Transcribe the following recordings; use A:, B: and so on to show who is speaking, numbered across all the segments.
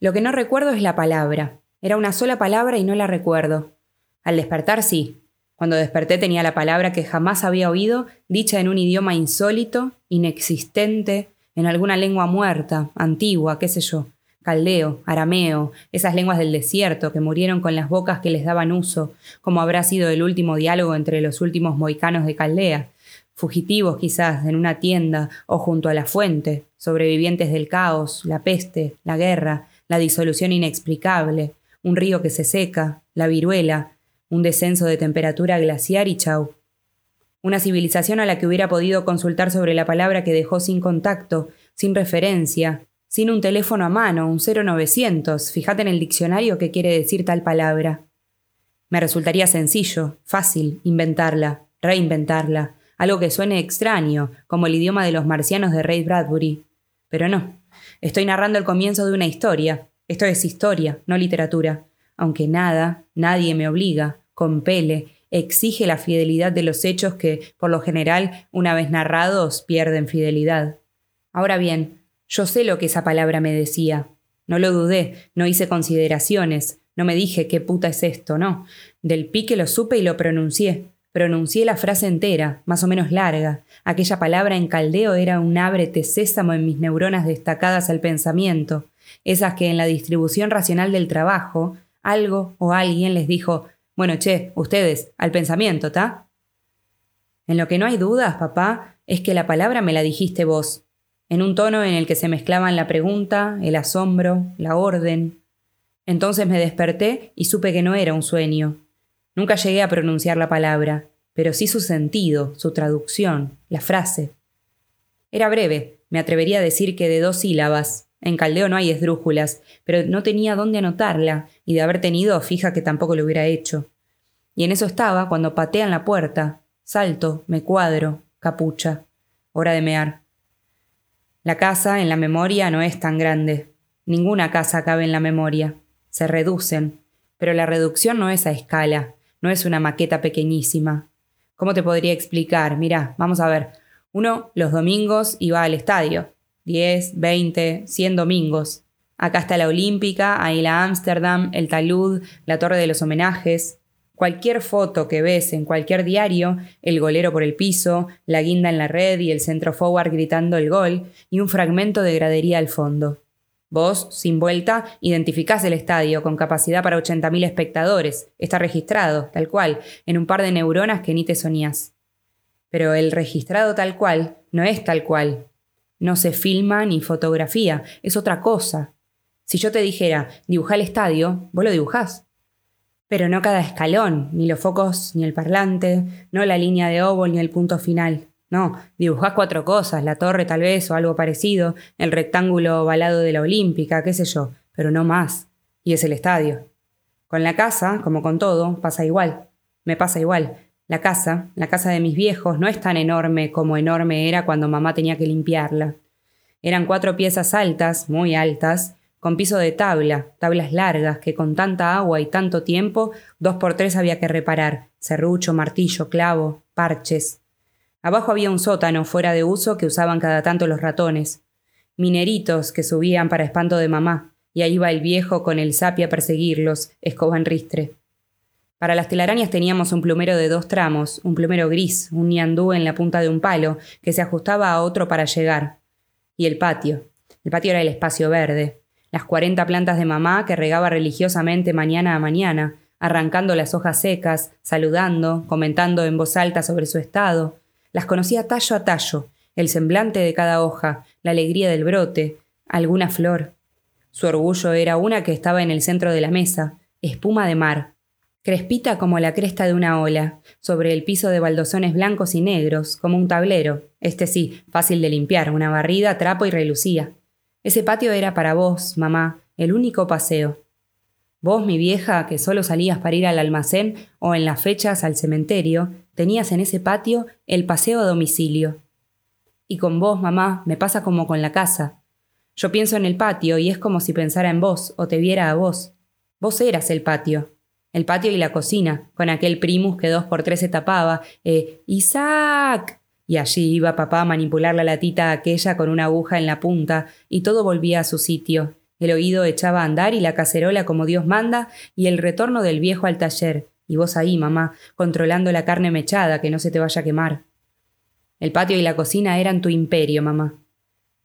A: Lo que no recuerdo es la palabra. Era una sola palabra y no la recuerdo. Al despertar sí. Cuando desperté tenía la palabra que jamás había oído, dicha en un idioma insólito, inexistente, en alguna lengua muerta, antigua, qué sé yo, caldeo, arameo, esas lenguas del desierto que murieron con las bocas que les daban uso, como habrá sido el último diálogo entre los últimos moicanos de Caldea, fugitivos quizás en una tienda o junto a la fuente, sobrevivientes del caos, la peste, la guerra, la disolución inexplicable, un río que se seca, la viruela, un descenso de temperatura glaciar y chau. Una civilización a la que hubiera podido consultar sobre la palabra que dejó sin contacto, sin referencia, sin un teléfono a mano, un 0900, fíjate en el diccionario qué quiere decir tal palabra. Me resultaría sencillo, fácil, inventarla, reinventarla, algo que suene extraño, como el idioma de los marcianos de Ray Bradbury. Pero no, estoy narrando el comienzo de una historia. Esto es historia, no literatura. Aunque nada, nadie me obliga, compele, exige la fidelidad de los hechos que, por lo general, una vez narrados, pierden fidelidad. Ahora bien, yo sé lo que esa palabra me decía. No lo dudé, no hice consideraciones, no me dije qué puta es esto, no. Del pique lo supe y lo pronuncié. Pronuncié la frase entera, más o menos larga. Aquella palabra en caldeo era un ábrete sésamo en mis neuronas destacadas al pensamiento, esas que en la distribución racional del trabajo, algo o alguien les dijo, bueno, che, ustedes, al pensamiento, ¿ta? En lo que no hay dudas, papá, es que la palabra me la dijiste vos, en un tono en el que se mezclaban la pregunta, el asombro, la orden. Entonces me desperté y supe que no era un sueño. Nunca llegué a pronunciar la palabra, pero sí su sentido, su traducción, la frase. Era breve, me atrevería a decir que de dos sílabas. En Caldeo no hay esdrújulas, pero no tenía dónde anotarla, y de haber tenido, fija que tampoco lo hubiera hecho. Y en eso estaba cuando patean la puerta. Salto, me cuadro, capucha. Hora de mear. La casa en la memoria no es tan grande. Ninguna casa cabe en la memoria. Se reducen. Pero la reducción no es a escala, no es una maqueta pequeñísima. ¿Cómo te podría explicar? Mira, vamos a ver. Uno los domingos iba al estadio. 10, 20, 100 domingos. Acá está la Olímpica, ahí la Ámsterdam, el talud, la Torre de los Homenajes. Cualquier foto que ves en cualquier diario, el golero por el piso, la guinda en la red y el centro forward gritando el gol, y un fragmento de gradería al fondo. Vos, sin vuelta, identificás el estadio con capacidad para 80.000 espectadores. Está registrado, tal cual, en un par de neuronas que ni te soñás. Pero el registrado tal cual no es tal cual. No se filma ni fotografía, es otra cosa. Si yo te dijera, dibuja el estadio, vos lo dibujás. Pero no cada escalón, ni los focos, ni el parlante, no la línea de óvol, ni el punto final. No, dibujás cuatro cosas, la torre tal vez o algo parecido, el rectángulo ovalado de la Olímpica, qué sé yo, pero no más. Y es el estadio. Con la casa, como con todo, pasa igual. Me pasa igual. La casa, la casa de mis viejos, no es tan enorme como enorme era cuando mamá tenía que limpiarla. Eran cuatro piezas altas, muy altas, con piso de tabla, tablas largas que con tanta agua y tanto tiempo, dos por tres había que reparar, serrucho, martillo, clavo, parches. Abajo había un sótano fuera de uso que usaban cada tanto los ratones, mineritos que subían para espanto de mamá, y ahí iba el viejo con el sapi a perseguirlos, escoba en ristre. Para las telarañas teníamos un plumero de dos tramos, un plumero gris, un ñandú en la punta de un palo, que se ajustaba a otro para llegar. Y el patio. El patio era el espacio verde. Las cuarenta plantas de mamá que regaba religiosamente mañana a mañana, arrancando las hojas secas, saludando, comentando en voz alta sobre su estado. Las conocía tallo a tallo, el semblante de cada hoja, la alegría del brote, alguna flor. Su orgullo era una que estaba en el centro de la mesa, espuma de mar, crespita como la cresta de una ola, sobre el piso de baldosones blancos y negros, como un tablero, este sí, fácil de limpiar, una barrida, trapo y relucía. Ese patio era para vos, mamá, el único paseo. Vos, mi vieja, que solo salías para ir al almacén o en las fechas al cementerio, tenías en ese patio el paseo a domicilio. Y con vos, mamá, me pasa como con la casa. Yo pienso en el patio y es como si pensara en vos o te viera a vos. Vos eras el patio el patio y la cocina, con aquel primus que dos por tres se tapaba, eh, ¡Isaac! Y allí iba papá a manipular la latita aquella con una aguja en la punta, y todo volvía a su sitio, El oído echaba a andar y la cacerola como Dios manda, y el retorno del viejo al taller, y vos ahí, mamá, controlando la carne mechada, que no se te vaya a quemar. El patio y la cocina eran tu imperio, mamá.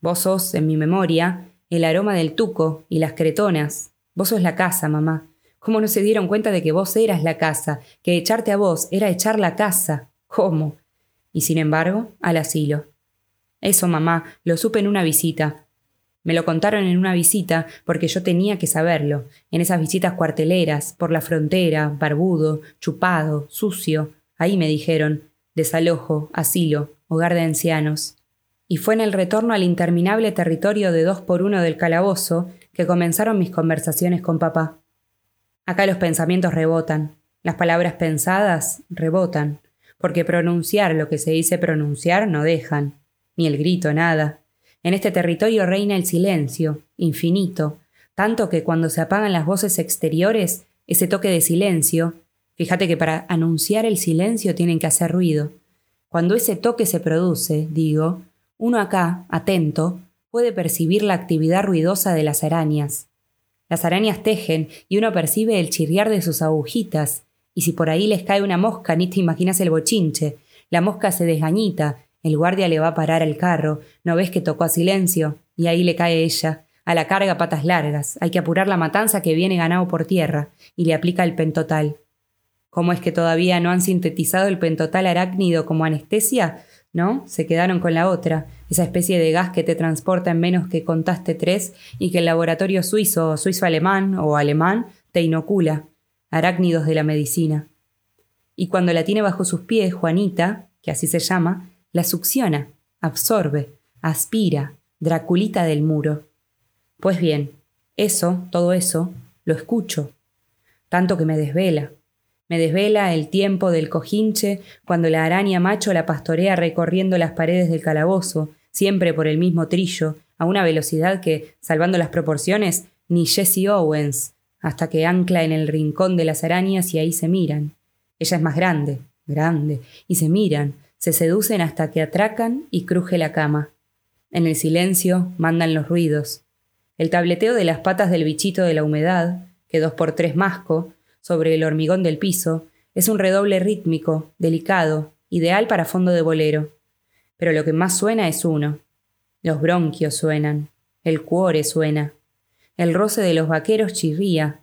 A: Vos sos, en mi memoria, el aroma del tuco y las cretonas. Vos sos la casa, mamá. ¿Cómo no se dieron cuenta de que vos eras la casa, que echarte a vos era echar la casa? ¿Cómo? Y sin embargo, al asilo. Eso, mamá, lo supe en una visita. Me lo contaron en una visita porque yo tenía que saberlo, en esas visitas cuarteleras, por la frontera, barbudo, chupado, sucio. Ahí me dijeron, desalojo, asilo, hogar de ancianos. Y fue en el retorno al interminable territorio de dos por uno del calabozo que comenzaron mis conversaciones con papá. Acá los pensamientos rebotan, las palabras pensadas rebotan, porque pronunciar lo que se dice pronunciar no dejan, ni el grito nada. En este territorio reina el silencio, infinito, tanto que cuando se apagan las voces exteriores, ese toque de silencio, fíjate que para anunciar el silencio tienen que hacer ruido. Cuando ese toque se produce, digo, uno acá, atento, puede percibir la actividad ruidosa de las arañas. Las arañas tejen y uno percibe el chirriar de sus agujitas, y si por ahí les cae una mosca, ni te imaginas el bochinche. La mosca se desgañita, el guardia le va a parar el carro, no ves que tocó a silencio, y ahí le cae ella, a la carga patas largas, hay que apurar la matanza que viene ganado por tierra, y le aplica el pentotal. ¿Cómo es que todavía no han sintetizado el pentotal arácnido como anestesia? ¿No? Se quedaron con la otra, esa especie de gas que te transporta en menos que contaste tres y que el laboratorio suizo, suizo-alemán o alemán te inocula, arácnidos de la medicina. Y cuando la tiene bajo sus pies, Juanita, que así se llama, la succiona, absorbe, aspira, Draculita del muro. Pues bien, eso, todo eso, lo escucho, tanto que me desvela. Me desvela el tiempo del cojinche cuando la araña macho la pastorea recorriendo las paredes del calabozo, siempre por el mismo trillo, a una velocidad que, salvando las proporciones, ni Jesse Owens, hasta que ancla en el rincón de las arañas y ahí se miran. Ella es más grande, grande, y se miran, se seducen hasta que atracan y cruje la cama. En el silencio mandan los ruidos. El tableteo de las patas del bichito de la humedad, que dos por tres masco, sobre el hormigón del piso, es un redoble rítmico, delicado, ideal para fondo de bolero pero lo que más suena es uno. Los bronquios suenan, el cuore suena, el roce de los vaqueros chirría.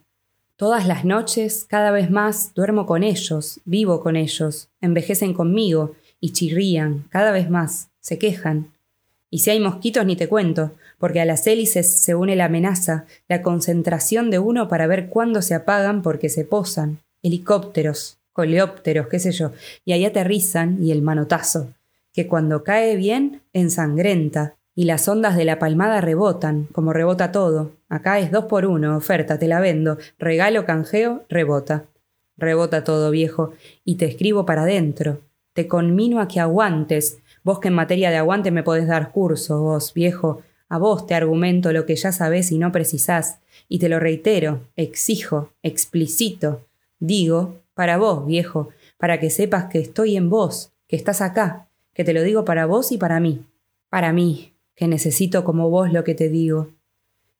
A: Todas las noches, cada vez más, duermo con ellos, vivo con ellos, envejecen conmigo y chirrían, cada vez más, se quejan. Y si hay mosquitos ni te cuento, porque a las hélices se une la amenaza, la concentración de uno para ver cuándo se apagan porque se posan, helicópteros, coleópteros, qué sé yo, y ahí aterrizan y el manotazo, que cuando cae bien ensangrenta, y las ondas de la palmada rebotan, como rebota todo. Acá es dos por uno, oferta, te la vendo, regalo, canjeo, rebota. Rebota todo, viejo, y te escribo para adentro. Te conmino a que aguantes, vos que en materia de aguante me podés dar curso, vos, viejo, a vos te argumento lo que ya sabés y no precisás, y te lo reitero, exijo, explicito, digo, para vos, viejo, para que sepas que estoy en vos, que estás acá, que te lo digo para vos y para mí. Para mí, que necesito como vos lo que te digo.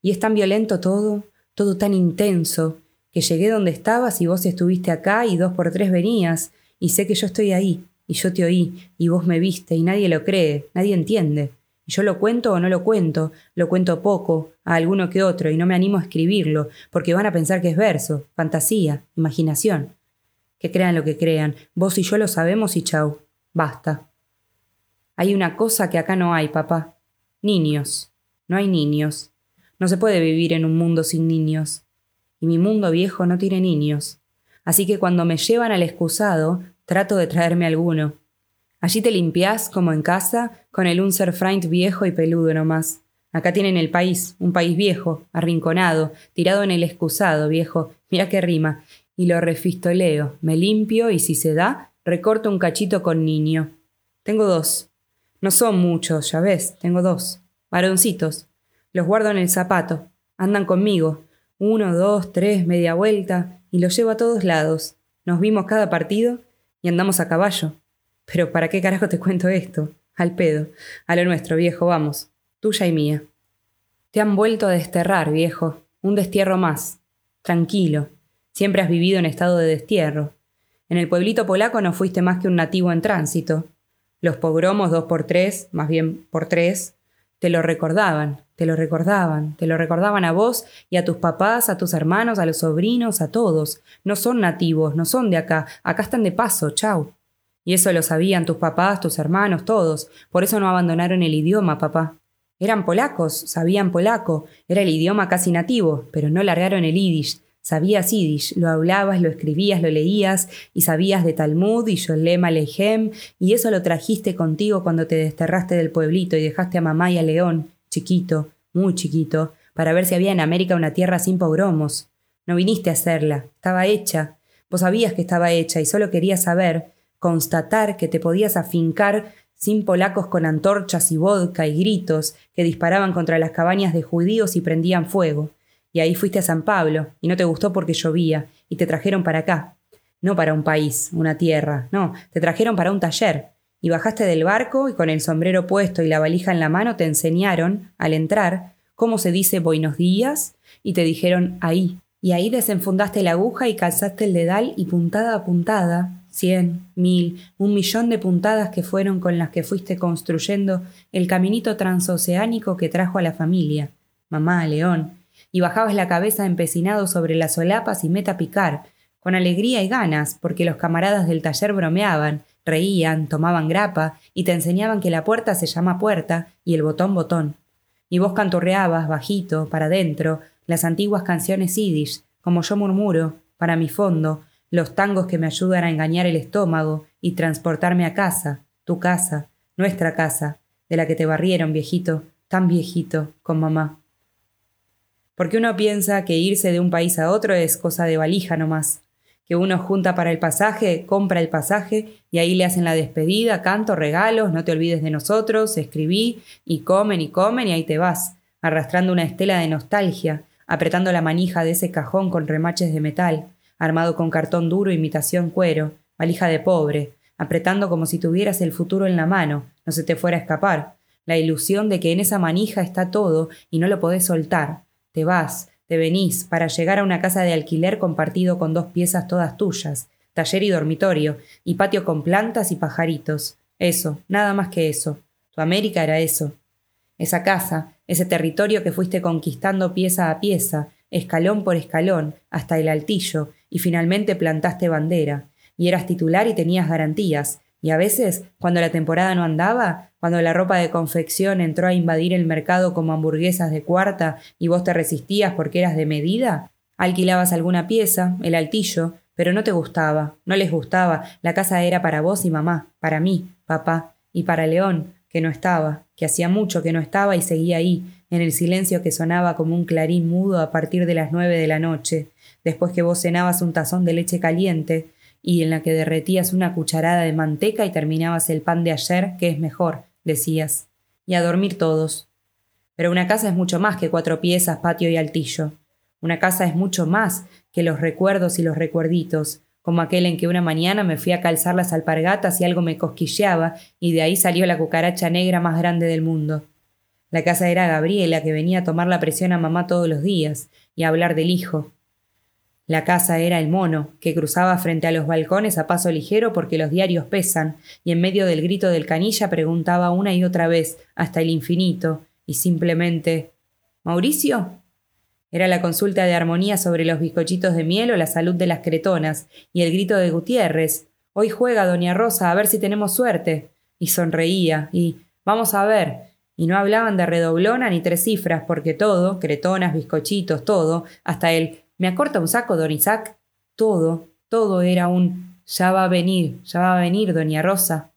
A: Y es tan violento todo, todo tan intenso, que llegué donde estabas y vos estuviste acá y dos por tres venías, y sé que yo estoy ahí, y yo te oí, y vos me viste, y nadie lo cree, nadie entiende. Y yo lo cuento o no lo cuento, lo cuento poco, a alguno que otro, y no me animo a escribirlo, porque van a pensar que es verso, fantasía, imaginación. Que crean lo que crean, vos y yo lo sabemos y chau, basta. Hay una cosa que acá no hay, papá. Niños. No hay niños. No se puede vivir en un mundo sin niños. Y mi mundo viejo no tiene niños. Así que cuando me llevan al excusado, trato de traerme alguno. Allí te limpiás, como en casa, con el Unserfreund viejo y peludo nomás. Acá tienen el país, un país viejo, arrinconado, tirado en el excusado, viejo. Mira qué rima. Y lo refistoleo, me limpio y si se da, recorto un cachito con niño. Tengo dos, no son muchos, ya ves, tengo dos. Varoncitos. Los guardo en el zapato. Andan conmigo. Uno, dos, tres, media vuelta, y los llevo a todos lados. Nos vimos cada partido y andamos a caballo. Pero ¿para qué carajo te cuento esto? Al pedo. A lo nuestro, viejo, vamos. Tuya y mía. Te han vuelto a desterrar, viejo. Un destierro más. Tranquilo. Siempre has vivido en estado de destierro. En el pueblito polaco no fuiste más que un nativo en tránsito. Los pogromos dos por tres, más bien por tres, te lo recordaban, te lo recordaban, te lo recordaban a vos y a tus papás, a tus hermanos, a los sobrinos, a todos. No son nativos, no son de acá, acá están de paso, chau. Y eso lo sabían tus papás, tus hermanos, todos. Por eso no abandonaron el idioma, papá. Eran polacos, sabían polaco, era el idioma casi nativo, pero no largaron el yiddish, Sabías yiddish, lo hablabas, lo escribías, lo leías, y sabías de Talmud y Yolem Alejem, y eso lo trajiste contigo cuando te desterraste del pueblito y dejaste a mamá y a León, chiquito, muy chiquito, para ver si había en América una tierra sin pogromos. No viniste a hacerla, estaba hecha. Vos sabías que estaba hecha y solo querías saber, constatar que te podías afincar sin polacos con antorchas y vodka y gritos que disparaban contra las cabañas de judíos y prendían fuego. Y ahí fuiste a San Pablo, y no te gustó porque llovía, y te trajeron para acá. No para un país, una tierra, no, te trajeron para un taller. Y bajaste del barco y con el sombrero puesto y la valija en la mano te enseñaron, al entrar, cómo se dice buenos días, y te dijeron ahí. Y ahí desenfundaste la aguja y calzaste el dedal y puntada a puntada, cien, mil, un millón de puntadas que fueron con las que fuiste construyendo el caminito transoceánico que trajo a la familia. Mamá, León, y bajabas la cabeza empecinado sobre las solapas y meta a picar, con alegría y ganas, porque los camaradas del taller bromeaban, reían, tomaban grapa y te enseñaban que la puerta se llama puerta y el botón botón. Y vos canturreabas, bajito, para dentro, las antiguas canciones yiddish, como yo murmuro, para mi fondo, los tangos que me ayudan a engañar el estómago y transportarme a casa, tu casa, nuestra casa, de la que te barrieron, viejito, tan viejito, con mamá. Porque uno piensa que irse de un país a otro es cosa de valija nomás. Que uno junta para el pasaje, compra el pasaje y ahí le hacen la despedida, canto, regalos, no te olvides de nosotros, escribí y comen y comen y ahí te vas, arrastrando una estela de nostalgia, apretando la manija de ese cajón con remaches de metal, armado con cartón duro imitación cuero, valija de pobre, apretando como si tuvieras el futuro en la mano, no se te fuera a escapar, la ilusión de que en esa manija está todo y no lo podés soltar, te vas, te venís, para llegar a una casa de alquiler compartido con dos piezas todas tuyas, taller y dormitorio, y patio con plantas y pajaritos. Eso, nada más que eso. Tu América era eso. Esa casa, ese territorio que fuiste conquistando pieza a pieza, escalón por escalón, hasta el altillo, y finalmente plantaste bandera, y eras titular y tenías garantías, y a veces, cuando la temporada no andaba, cuando la ropa de confección entró a invadir el mercado como hamburguesas de cuarta y vos te resistías porque eras de medida, alquilabas alguna pieza, el altillo, pero no te gustaba, no les gustaba, la casa era para vos y mamá, para mí, papá, y para León, que no estaba, que hacía mucho que no estaba y seguía ahí, en el silencio que sonaba como un clarín mudo a partir de las nueve de la noche, después que vos cenabas un tazón de leche caliente, y en la que derretías una cucharada de manteca y terminabas el pan de ayer, que es mejor, decías. Y a dormir todos. Pero una casa es mucho más que cuatro piezas, patio y altillo. Una casa es mucho más que los recuerdos y los recuerditos, como aquel en que una mañana me fui a calzar las alpargatas y algo me cosquilleaba, y de ahí salió la cucaracha negra más grande del mundo. La casa era Gabriela, que venía a tomar la presión a mamá todos los días, y a hablar del hijo, la casa era el mono, que cruzaba frente a los balcones a paso ligero porque los diarios pesan, y en medio del grito del canilla preguntaba una y otra vez, hasta el infinito, y simplemente ¿Mauricio? Era la consulta de armonía sobre los bizcochitos de miel o la salud de las cretonas, y el grito de Gutiérrez Hoy juega doña Rosa, a ver si tenemos suerte. Y sonreía, y Vamos a ver. Y no hablaban de redoblona ni tres cifras, porque todo, cretonas, bizcochitos, todo, hasta el me acorta un saco, don Isaac. Todo, todo era un ya va a venir, ya va a venir, doña Rosa.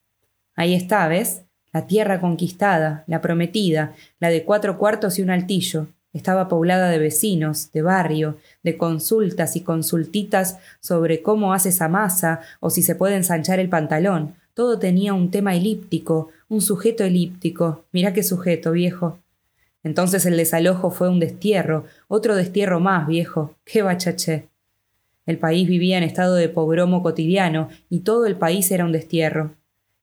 A: Ahí está, ¿ves? La tierra conquistada, la prometida, la de cuatro cuartos y un altillo. Estaba poblada de vecinos, de barrio, de consultas y consultitas sobre cómo hace esa masa o si se puede ensanchar el pantalón. Todo tenía un tema elíptico, un sujeto elíptico. Mirá qué sujeto, viejo. Entonces el desalojo fue un destierro, otro destierro más, viejo. ¡Qué bachaché! El país vivía en estado de pogromo cotidiano y todo el país era un destierro.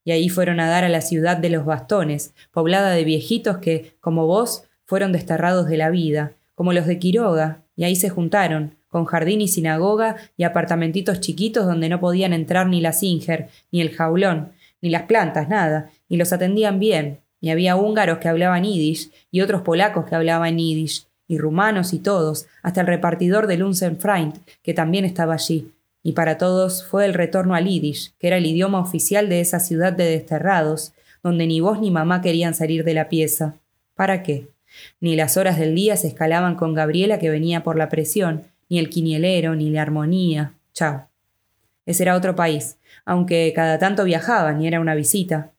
A: Y ahí fueron a dar a la ciudad de los bastones, poblada de viejitos que, como vos, fueron desterrados de la vida, como los de Quiroga, y ahí se juntaron, con jardín y sinagoga y apartamentitos chiquitos donde no podían entrar ni la Singer, ni el jaulón, ni las plantas, nada, y los atendían bien, y había húngaros que hablaban yiddish, y otros polacos que hablaban yiddish, y rumanos y todos, hasta el repartidor de Lunsenfreund, que también estaba allí, y para todos fue el retorno al yiddish, que era el idioma oficial de esa ciudad de desterrados, donde ni vos ni mamá querían salir de la pieza. ¿Para qué? Ni las horas del día se escalaban con Gabriela que venía por la presión, ni el quinielero, ni la armonía. Chao. Ese era otro país, aunque cada tanto viajaban y era una visita.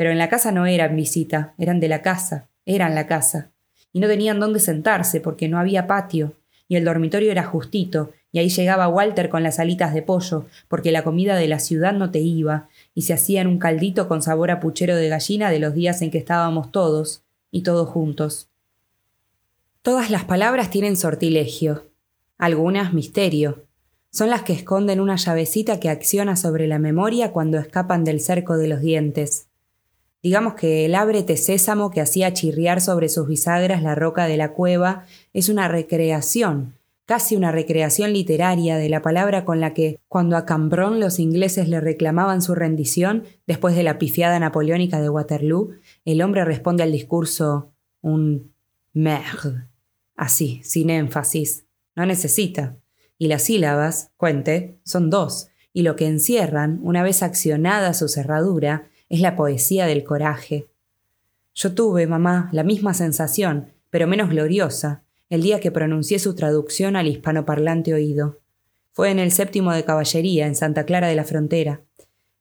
A: Pero en la casa no eran visita, eran de la casa, eran la casa. Y no tenían dónde sentarse porque no había patio, y el dormitorio era justito, y ahí llegaba Walter con las alitas de pollo, porque la comida de la ciudad no te iba, y se hacía en un caldito con sabor a puchero de gallina de los días en que estábamos todos, y todos juntos. Todas las palabras tienen sortilegio, algunas misterio. Son las que esconden una llavecita que acciona sobre la memoria cuando escapan del cerco de los dientes. Digamos que el ábrete sésamo que hacía chirriar sobre sus bisagras la roca de la cueva es una recreación, casi una recreación literaria de la palabra con la que, cuando a Cambronne los ingleses le reclamaban su rendición después de la pifiada napoleónica de Waterloo, el hombre responde al discurso un merde, así, sin énfasis. No necesita. Y las sílabas, cuente, son dos, y lo que encierran, una vez accionada su cerradura, es la poesía del coraje. Yo tuve, mamá, la misma sensación, pero menos gloriosa, el día que pronuncié su traducción al hispanoparlante oído. Fue en el séptimo de caballería, en Santa Clara de la Frontera.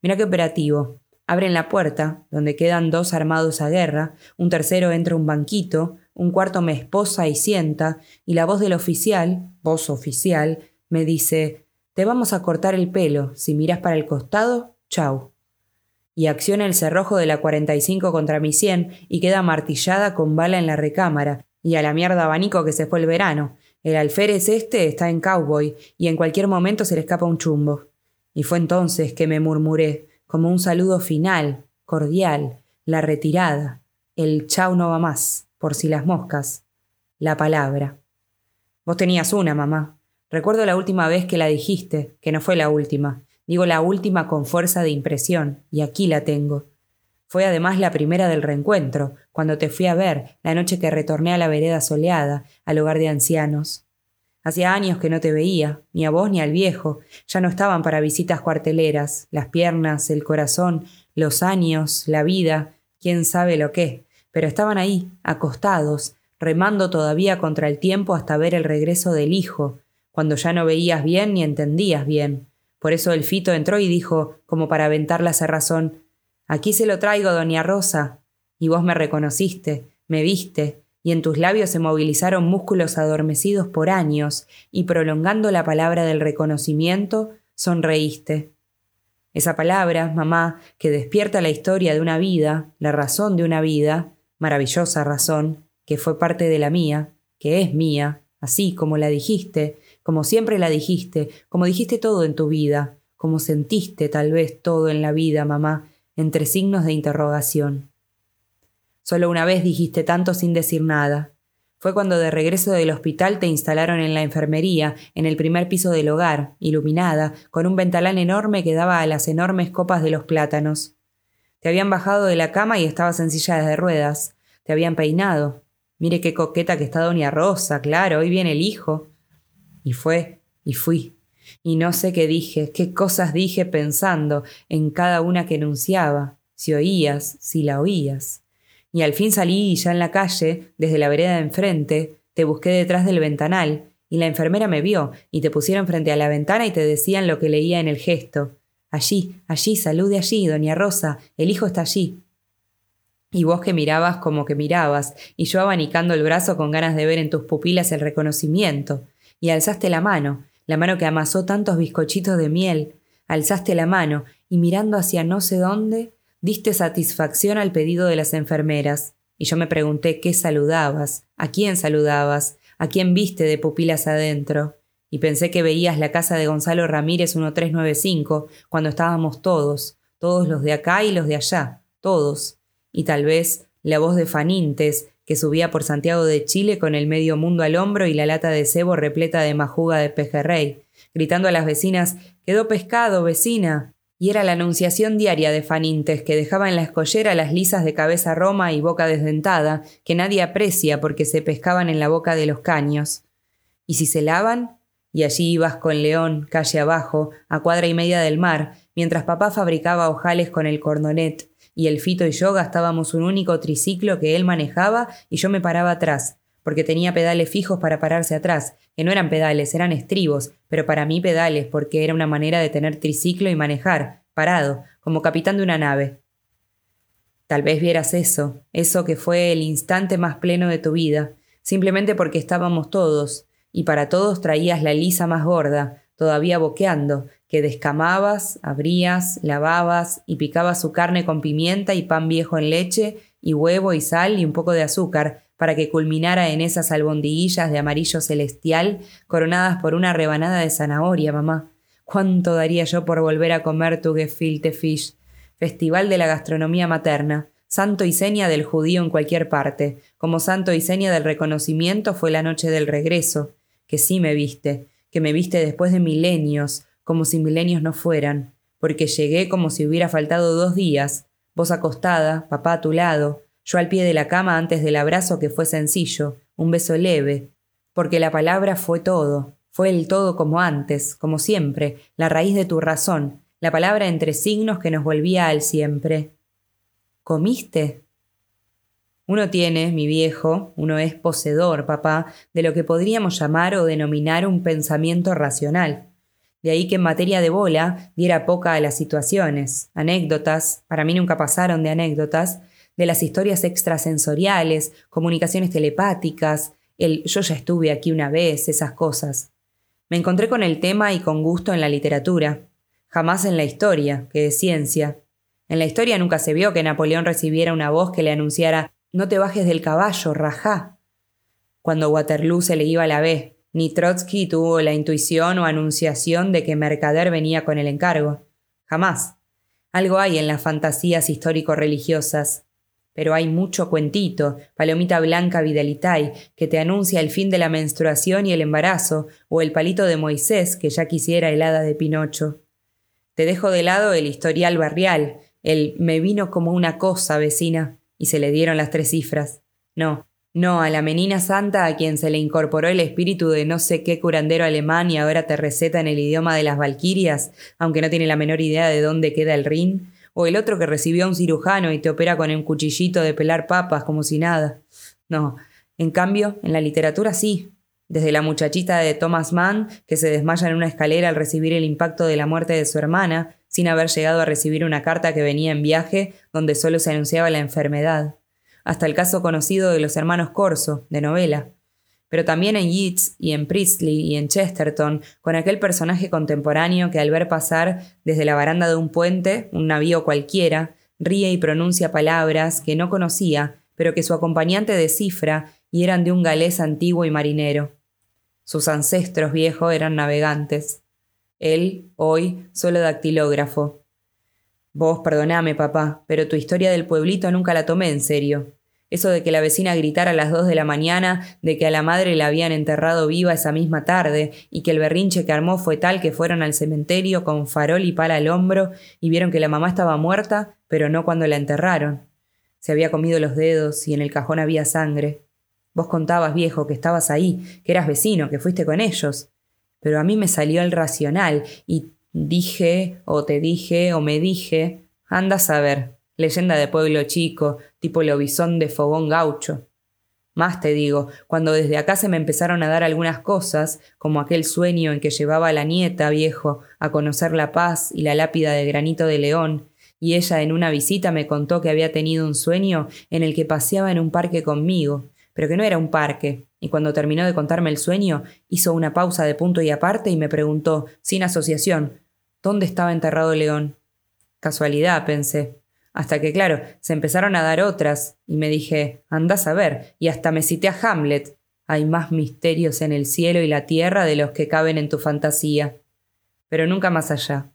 A: Mira qué operativo. Abren la puerta, donde quedan dos armados a guerra, un tercero entra un banquito, un cuarto me esposa y sienta, y la voz del oficial, voz oficial, me dice Te vamos a cortar el pelo, si miras para el costado, chau y acciona el cerrojo de la 45 contra mi 100 y queda martillada con bala en la recámara, y a la mierda abanico que se fue el verano. El alférez este está en cowboy, y en cualquier momento se le escapa un chumbo. Y fue entonces que me murmuré, como un saludo final, cordial, la retirada, el chau no va más, por si las moscas, la palabra. Vos tenías una, mamá. Recuerdo la última vez que la dijiste, que no fue la última, Digo la última con fuerza de impresión, y aquí la tengo. Fue además la primera del reencuentro, cuando te fui a ver, la noche que retorné a la vereda soleada, al hogar de ancianos. Hacía años que no te veía, ni a vos ni al viejo, ya no estaban para visitas cuarteleras, las piernas, el corazón, los años, la vida, quién sabe lo qué, pero estaban ahí, acostados, remando todavía contra el tiempo hasta ver el regreso del hijo, cuando ya no veías bien ni entendías bien, por eso el fito entró y dijo, como para aventar la cerrazón, Aquí se lo traigo, doña Rosa. Y vos me reconociste, me viste, y en tus labios se movilizaron músculos adormecidos por años, y prolongando la palabra del reconocimiento, sonreíste. Esa palabra, mamá, que despierta la historia de una vida, la razón de una vida, maravillosa razón, que fue parte de la mía, que es mía, así como la dijiste, como siempre la dijiste, como dijiste todo en tu vida, como sentiste tal vez todo en la vida, mamá, entre signos de interrogación. Solo una vez dijiste tanto sin decir nada. Fue cuando de regreso del hospital te instalaron en la enfermería, en el primer piso del hogar, iluminada, con un ventalán enorme que daba a las enormes copas de los plátanos. Te habían bajado de la cama y estabas en silla de ruedas. Te habían peinado. Mire qué coqueta que está doña Rosa, claro, hoy viene el hijo. Y fue, y fui. Y no sé qué dije, qué cosas dije pensando en cada una que enunciaba, si oías, si la oías. Y al fin salí y ya en la calle, desde la vereda de enfrente, te busqué detrás del ventanal, y la enfermera me vio, y te pusieron frente a la ventana y te decían lo que leía en el gesto. Allí, allí, salude allí, doña Rosa, el hijo está allí. Y vos que mirabas como que mirabas, y yo abanicando el brazo con ganas de ver en tus pupilas el reconocimiento y alzaste la mano, la mano que amasó tantos bizcochitos de miel, alzaste la mano y mirando hacia no sé dónde, diste satisfacción al pedido de las enfermeras, y yo me pregunté qué saludabas, a quién saludabas, a quién viste de pupilas adentro, y pensé que veías la casa de Gonzalo Ramírez 1395, cuando estábamos todos, todos los de acá y los de allá, todos, y tal vez la voz de Fanintes, que subía por Santiago de Chile con el medio mundo al hombro y la lata de cebo repleta de majuga de pejerrey, gritando a las vecinas Quedó pescado, vecina. Y era la anunciación diaria de Fanintes, que dejaba en la escollera las lisas de cabeza roma y boca desdentada, que nadie aprecia porque se pescaban en la boca de los caños. Y si se lavan, y allí ibas con León, calle abajo, a cuadra y media del mar, mientras papá fabricaba ojales con el cordonet, y el Fito y yo gastábamos un único triciclo que él manejaba y yo me paraba atrás, porque tenía pedales fijos para pararse atrás, que no eran pedales, eran estribos, pero para mí pedales, porque era una manera de tener triciclo y manejar, parado, como capitán de una nave. Tal vez vieras eso, eso que fue el instante más pleno de tu vida, simplemente porque estábamos todos, y para todos traías la lisa más gorda, todavía boqueando, que descamabas, abrías, lavabas y picabas su carne con pimienta y pan viejo en leche y huevo y sal y un poco de azúcar, para que culminara en esas albondiguillas de amarillo celestial coronadas por una rebanada de zanahoria, mamá. ¿Cuánto daría yo por volver a comer tu gefilte fish? Festival de la gastronomía materna, santo y seña del judío en cualquier parte, como santo y seña del reconocimiento fue la noche del regreso, que sí me viste, que me viste después de milenios, como si milenios no fueran, porque llegué como si hubiera faltado dos días, vos acostada, papá a tu lado, yo al pie de la cama antes del abrazo que fue sencillo, un beso leve, porque la palabra fue todo, fue el todo como antes, como siempre, la raíz de tu razón, la palabra entre signos que nos volvía al siempre. ¿Comiste? Uno tiene, mi viejo, uno es poseedor, papá, de lo que podríamos llamar o denominar un pensamiento racional. De ahí que en materia de bola diera poca a las situaciones, anécdotas, para mí nunca pasaron de anécdotas, de las historias extrasensoriales, comunicaciones telepáticas, el yo ya estuve aquí una vez, esas cosas. Me encontré con el tema y con gusto en la literatura, jamás en la historia, que es ciencia. En la historia nunca se vio que Napoleón recibiera una voz que le anunciara no te bajes del caballo, rajá. Cuando Waterloo se le iba a la B, ni Trotsky tuvo la intuición o anunciación de que Mercader venía con el encargo. Jamás. Algo hay en las fantasías histórico-religiosas. Pero hay mucho cuentito, palomita blanca vidalitay, que te anuncia el fin de la menstruación y el embarazo, o el palito de Moisés, que ya quisiera el hada de Pinocho. Te dejo de lado el historial barrial, el me vino como una cosa, vecina y se le dieron las tres cifras. No, no, a la menina santa a quien se le incorporó el espíritu de no sé qué curandero alemán y ahora te receta en el idioma de las valquirias, aunque no tiene la menor idea de dónde queda el Rin, o el otro que recibió a un cirujano y te opera con un cuchillito de pelar papas como si nada. No, en cambio, en la literatura sí. Desde la muchachita de Thomas Mann, que se desmaya en una escalera al recibir el impacto de la muerte de su hermana, sin haber llegado a recibir una carta que venía en viaje donde solo se anunciaba la enfermedad, hasta el caso conocido de los hermanos Corso, de novela, pero también en Yeats y en Priestley y en Chesterton, con aquel personaje contemporáneo que al ver pasar desde la baranda de un puente, un navío cualquiera, ríe y pronuncia palabras que no conocía, pero que su acompañante descifra y eran de un galés antiguo y marinero. Sus ancestros viejos eran navegantes. Él, hoy, solo dactilógrafo. Vos, perdoname, papá, pero tu historia del pueblito nunca la tomé en serio. Eso de que la vecina gritara a las dos de la mañana, de que a la madre la habían enterrado viva esa misma tarde, y que el berrinche que armó fue tal que fueron al cementerio con farol y pala al hombro y vieron que la mamá estaba muerta, pero no cuando la enterraron. Se había comido los dedos y en el cajón había sangre. Vos contabas, viejo, que estabas ahí, que eras vecino, que fuiste con ellos pero a mí me salió el racional y dije, o te dije, o me dije, anda a saber, leyenda de pueblo chico, tipo lobizón de fogón gaucho. Más te digo, cuando desde acá se me empezaron a dar algunas cosas, como aquel sueño en que llevaba a la nieta, viejo, a conocer la paz y la lápida de granito de león, y ella en una visita me contó que había tenido un sueño en el que paseaba en un parque conmigo, pero que no era un parque, y cuando terminó de contarme el sueño, hizo una pausa de punto y aparte y me preguntó, sin asociación, ¿dónde estaba enterrado León? Casualidad, pensé. Hasta que, claro, se empezaron a dar otras, y me dije, andás a ver, y hasta me cité a Hamlet. Hay más misterios en el cielo y la tierra de los que caben en tu fantasía. Pero nunca más allá.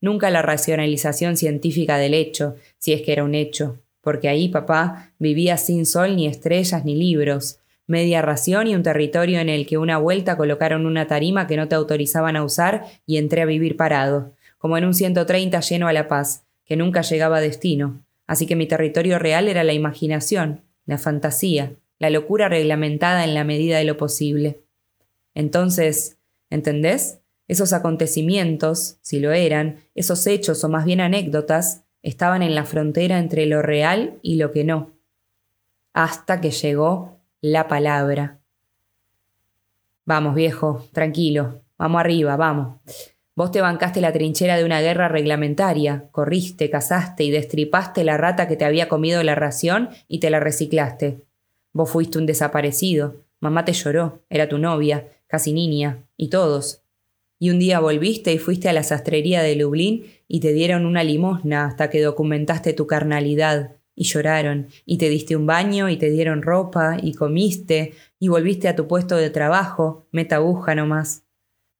A: Nunca la racionalización científica del hecho, si es que era un hecho, porque ahí, papá, vivía sin sol ni estrellas ni libros, media ración y un territorio en el que una vuelta colocaron una tarima que no te autorizaban a usar y entré a vivir parado, como en un 130 lleno a la paz, que nunca llegaba a destino. Así que mi territorio real era la imaginación, la fantasía, la locura reglamentada en la medida de lo posible. Entonces, ¿entendés? Esos acontecimientos, si lo eran, esos hechos o más bien anécdotas, estaban en la frontera entre lo real y lo que no. Hasta que llegó la palabra. Vamos, viejo, tranquilo, vamos arriba, vamos. Vos te bancaste la trinchera de una guerra reglamentaria, corriste, cazaste y destripaste la rata que te había comido la ración y te la reciclaste. Vos fuiste un desaparecido, mamá te lloró, era tu novia, casi niña, y todos. Y un día volviste y fuiste a la sastrería de Lublin y te dieron una limosna hasta que documentaste tu carnalidad, y lloraron, y te diste un baño, y te dieron ropa, y comiste, y volviste a tu puesto de trabajo, meta aguja nomás.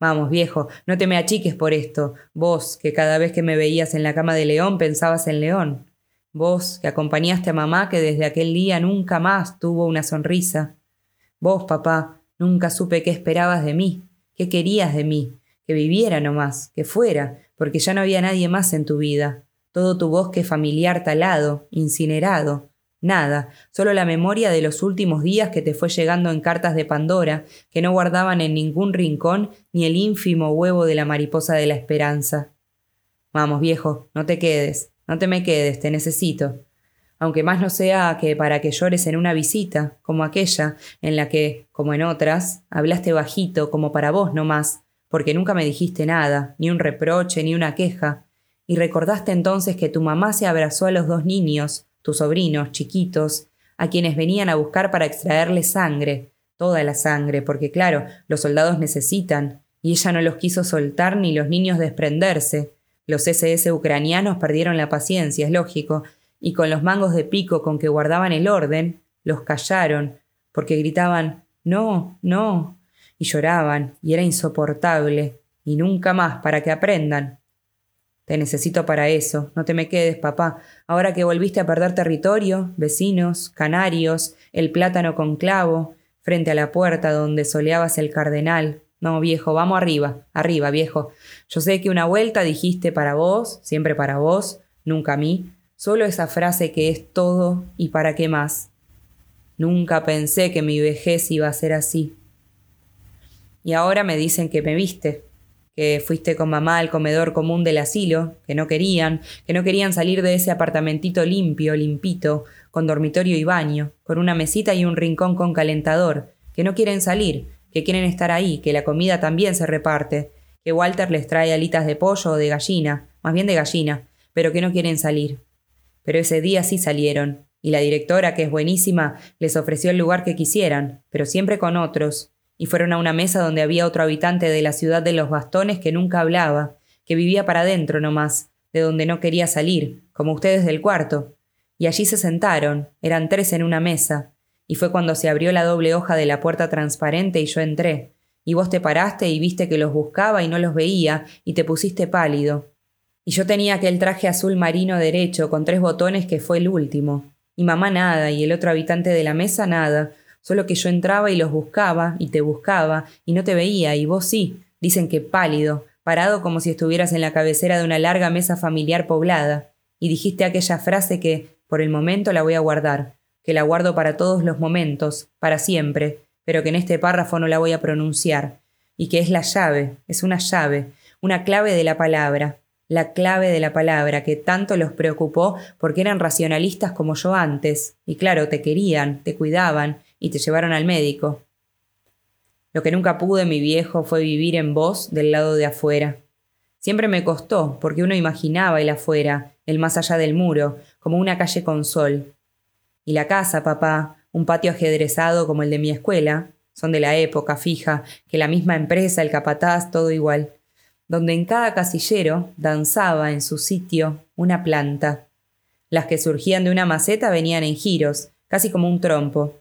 A: Vamos, viejo, no te me achiques por esto, vos, que cada vez que me veías en la cama de León pensabas en León. Vos, que acompañaste a mamá que desde aquel día nunca más tuvo una sonrisa. Vos, papá, nunca supe qué esperabas de mí, qué querías de mí, que viviera nomás, que fuera, porque ya no había nadie más en tu vida todo tu bosque familiar talado, incinerado, nada, solo la memoria de los últimos días que te fue llegando en cartas de Pandora, que no guardaban en ningún rincón ni el ínfimo huevo de la mariposa de la esperanza. Vamos, viejo, no te quedes, no te me quedes, te necesito. Aunque más no sea que para que llores en una visita, como aquella, en la que, como en otras, hablaste bajito, como para vos no más, porque nunca me dijiste nada, ni un reproche, ni una queja, y recordaste entonces que tu mamá se abrazó a los dos niños, tus sobrinos chiquitos, a quienes venían a buscar para extraerle sangre, toda la sangre, porque claro, los soldados necesitan, y ella no los quiso soltar ni los niños desprenderse. Los SS ucranianos perdieron la paciencia, es lógico, y con los mangos de pico con que guardaban el orden, los callaron, porque gritaban No, no, y lloraban, y era insoportable, y nunca más para que aprendan. Te necesito para eso. No te me quedes, papá. Ahora que volviste a perder territorio, vecinos, canarios, el plátano con clavo, frente a la puerta donde soleabas el cardenal. No, viejo, vamos arriba, arriba, viejo. Yo sé que una vuelta dijiste para vos, siempre para vos, nunca a mí, solo esa frase que es todo y para qué más. Nunca pensé que mi vejez iba a ser así. Y ahora me dicen que me viste, que fuiste con mamá al comedor común del asilo, que no querían, que no querían salir de ese apartamentito limpio, limpito, con dormitorio y baño, con una mesita y un rincón con calentador, que no quieren salir, que quieren estar ahí, que la comida también se reparte, que Walter les trae alitas de pollo o de gallina, más bien de gallina, pero que no quieren salir. Pero ese día sí salieron, y la directora, que es buenísima, les ofreció el lugar que quisieran, pero siempre con otros, y fueron a una mesa donde había otro habitante de la ciudad de los bastones que nunca hablaba, que vivía para adentro nomás, de donde no quería salir, como ustedes del cuarto. Y allí se sentaron, eran tres en una mesa, y fue cuando se abrió la doble hoja de la puerta transparente y yo entré, y vos te paraste y viste que los buscaba y no los veía, y te pusiste pálido. Y yo tenía aquel traje azul marino derecho con tres botones que fue el último. Y mamá nada, y el otro habitante de la mesa nada, solo que yo entraba y los buscaba, y te buscaba, y no te veía, y vos sí, dicen que pálido, parado como si estuvieras en la cabecera de una larga mesa familiar poblada, y dijiste aquella frase que, por el momento, la voy a guardar, que la guardo para todos los momentos, para siempre, pero que en este párrafo no la voy a pronunciar, y que es la llave, es una llave, una clave de la palabra, la clave de la palabra que tanto los preocupó porque eran racionalistas como yo antes, y claro, te querían, te cuidaban, y te llevaron al médico. Lo que nunca pude, mi viejo, fue vivir en vos del lado de afuera. Siempre me costó, porque uno imaginaba el afuera, el más allá del muro, como una calle con sol. Y la casa, papá, un patio ajedrezado como el de mi escuela, son de la época fija, que la misma empresa, el capataz, todo igual, donde en cada casillero danzaba en su sitio una planta. Las que surgían de una maceta venían en giros, casi como un trompo,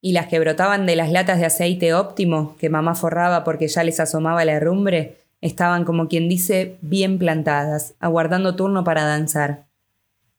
A: y las que brotaban de las latas de aceite óptimo que mamá forraba porque ya les asomaba la herrumbre, estaban como quien dice bien plantadas, aguardando turno para danzar.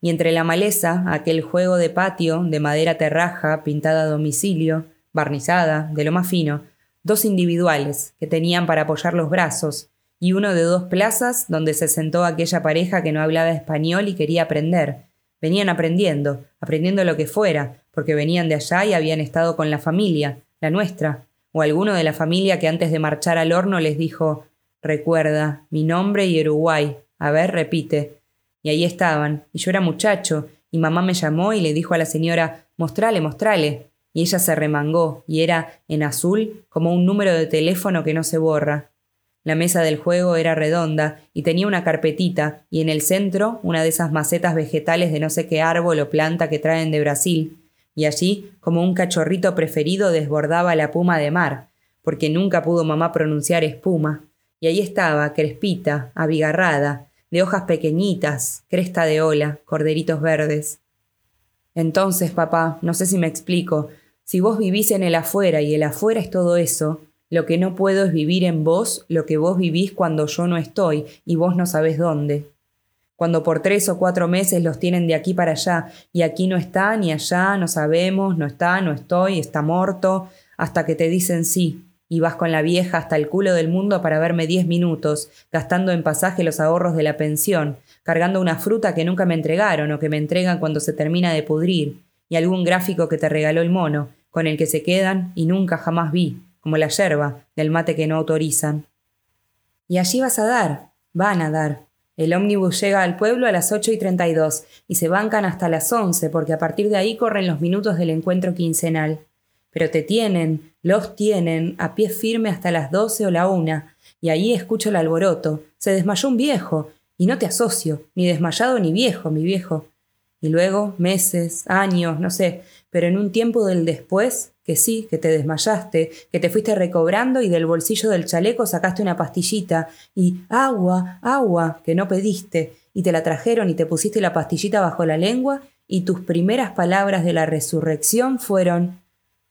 A: y entre la maleza aquel juego de patio de madera terraja pintada a domicilio, barnizada, de lo más fino, dos individuales que tenían para apoyar los brazos, y uno de dos plazas donde se sentó aquella pareja que no hablaba español y quería aprender. Venían aprendiendo, aprendiendo lo que fuera, porque venían de allá y habían estado con la familia, la nuestra, o alguno de la familia que antes de marchar al horno les dijo Recuerda, mi nombre y Uruguay. A ver, repite. Y ahí estaban, y yo era muchacho, y mamá me llamó y le dijo a la señora Mostrale, mostrale. Y ella se remangó, y era en azul como un número de teléfono que no se borra. La mesa del juego era redonda y tenía una carpetita, y en el centro una de esas macetas vegetales de no sé qué árbol o planta que traen de Brasil, y allí, como un cachorrito preferido, desbordaba la puma de mar, porque nunca pudo mamá pronunciar espuma. Y ahí estaba, crespita, abigarrada, de hojas pequeñitas, cresta de ola, corderitos verdes. Entonces, papá, no sé si me explico, si vos vivís en el afuera y el afuera es todo eso, lo que no puedo es vivir en vos lo que vos vivís cuando yo no estoy y vos no sabés dónde cuando por tres o cuatro meses los tienen de aquí para allá, y aquí no está, ni allá, no sabemos, no está, no estoy, está muerto, hasta que te dicen sí, y vas con la vieja hasta el culo del mundo para verme diez minutos, gastando en pasaje los ahorros de la pensión, cargando una fruta que nunca me entregaron o que me entregan cuando se termina de pudrir, y algún gráfico que te regaló el mono, con el que se quedan y nunca jamás vi, como la yerba del mate que no autorizan. Y allí vas a dar, van a dar, el ómnibus llega al pueblo a las 8 y 32 y se bancan hasta las 11 porque a partir de ahí corren los minutos del encuentro quincenal. Pero te tienen, los tienen, a pie firme hasta las 12 o la una, y ahí escucho el alboroto. Se desmayó un viejo, y no te asocio, ni desmayado ni viejo, mi viejo. Y luego, meses, años, no sé, pero en un tiempo del después, que sí, que te desmayaste, que te fuiste recobrando y del bolsillo del chaleco sacaste una pastillita y agua, agua, que no pediste, y te la trajeron y te pusiste la pastillita bajo la lengua y tus primeras palabras de la resurrección fueron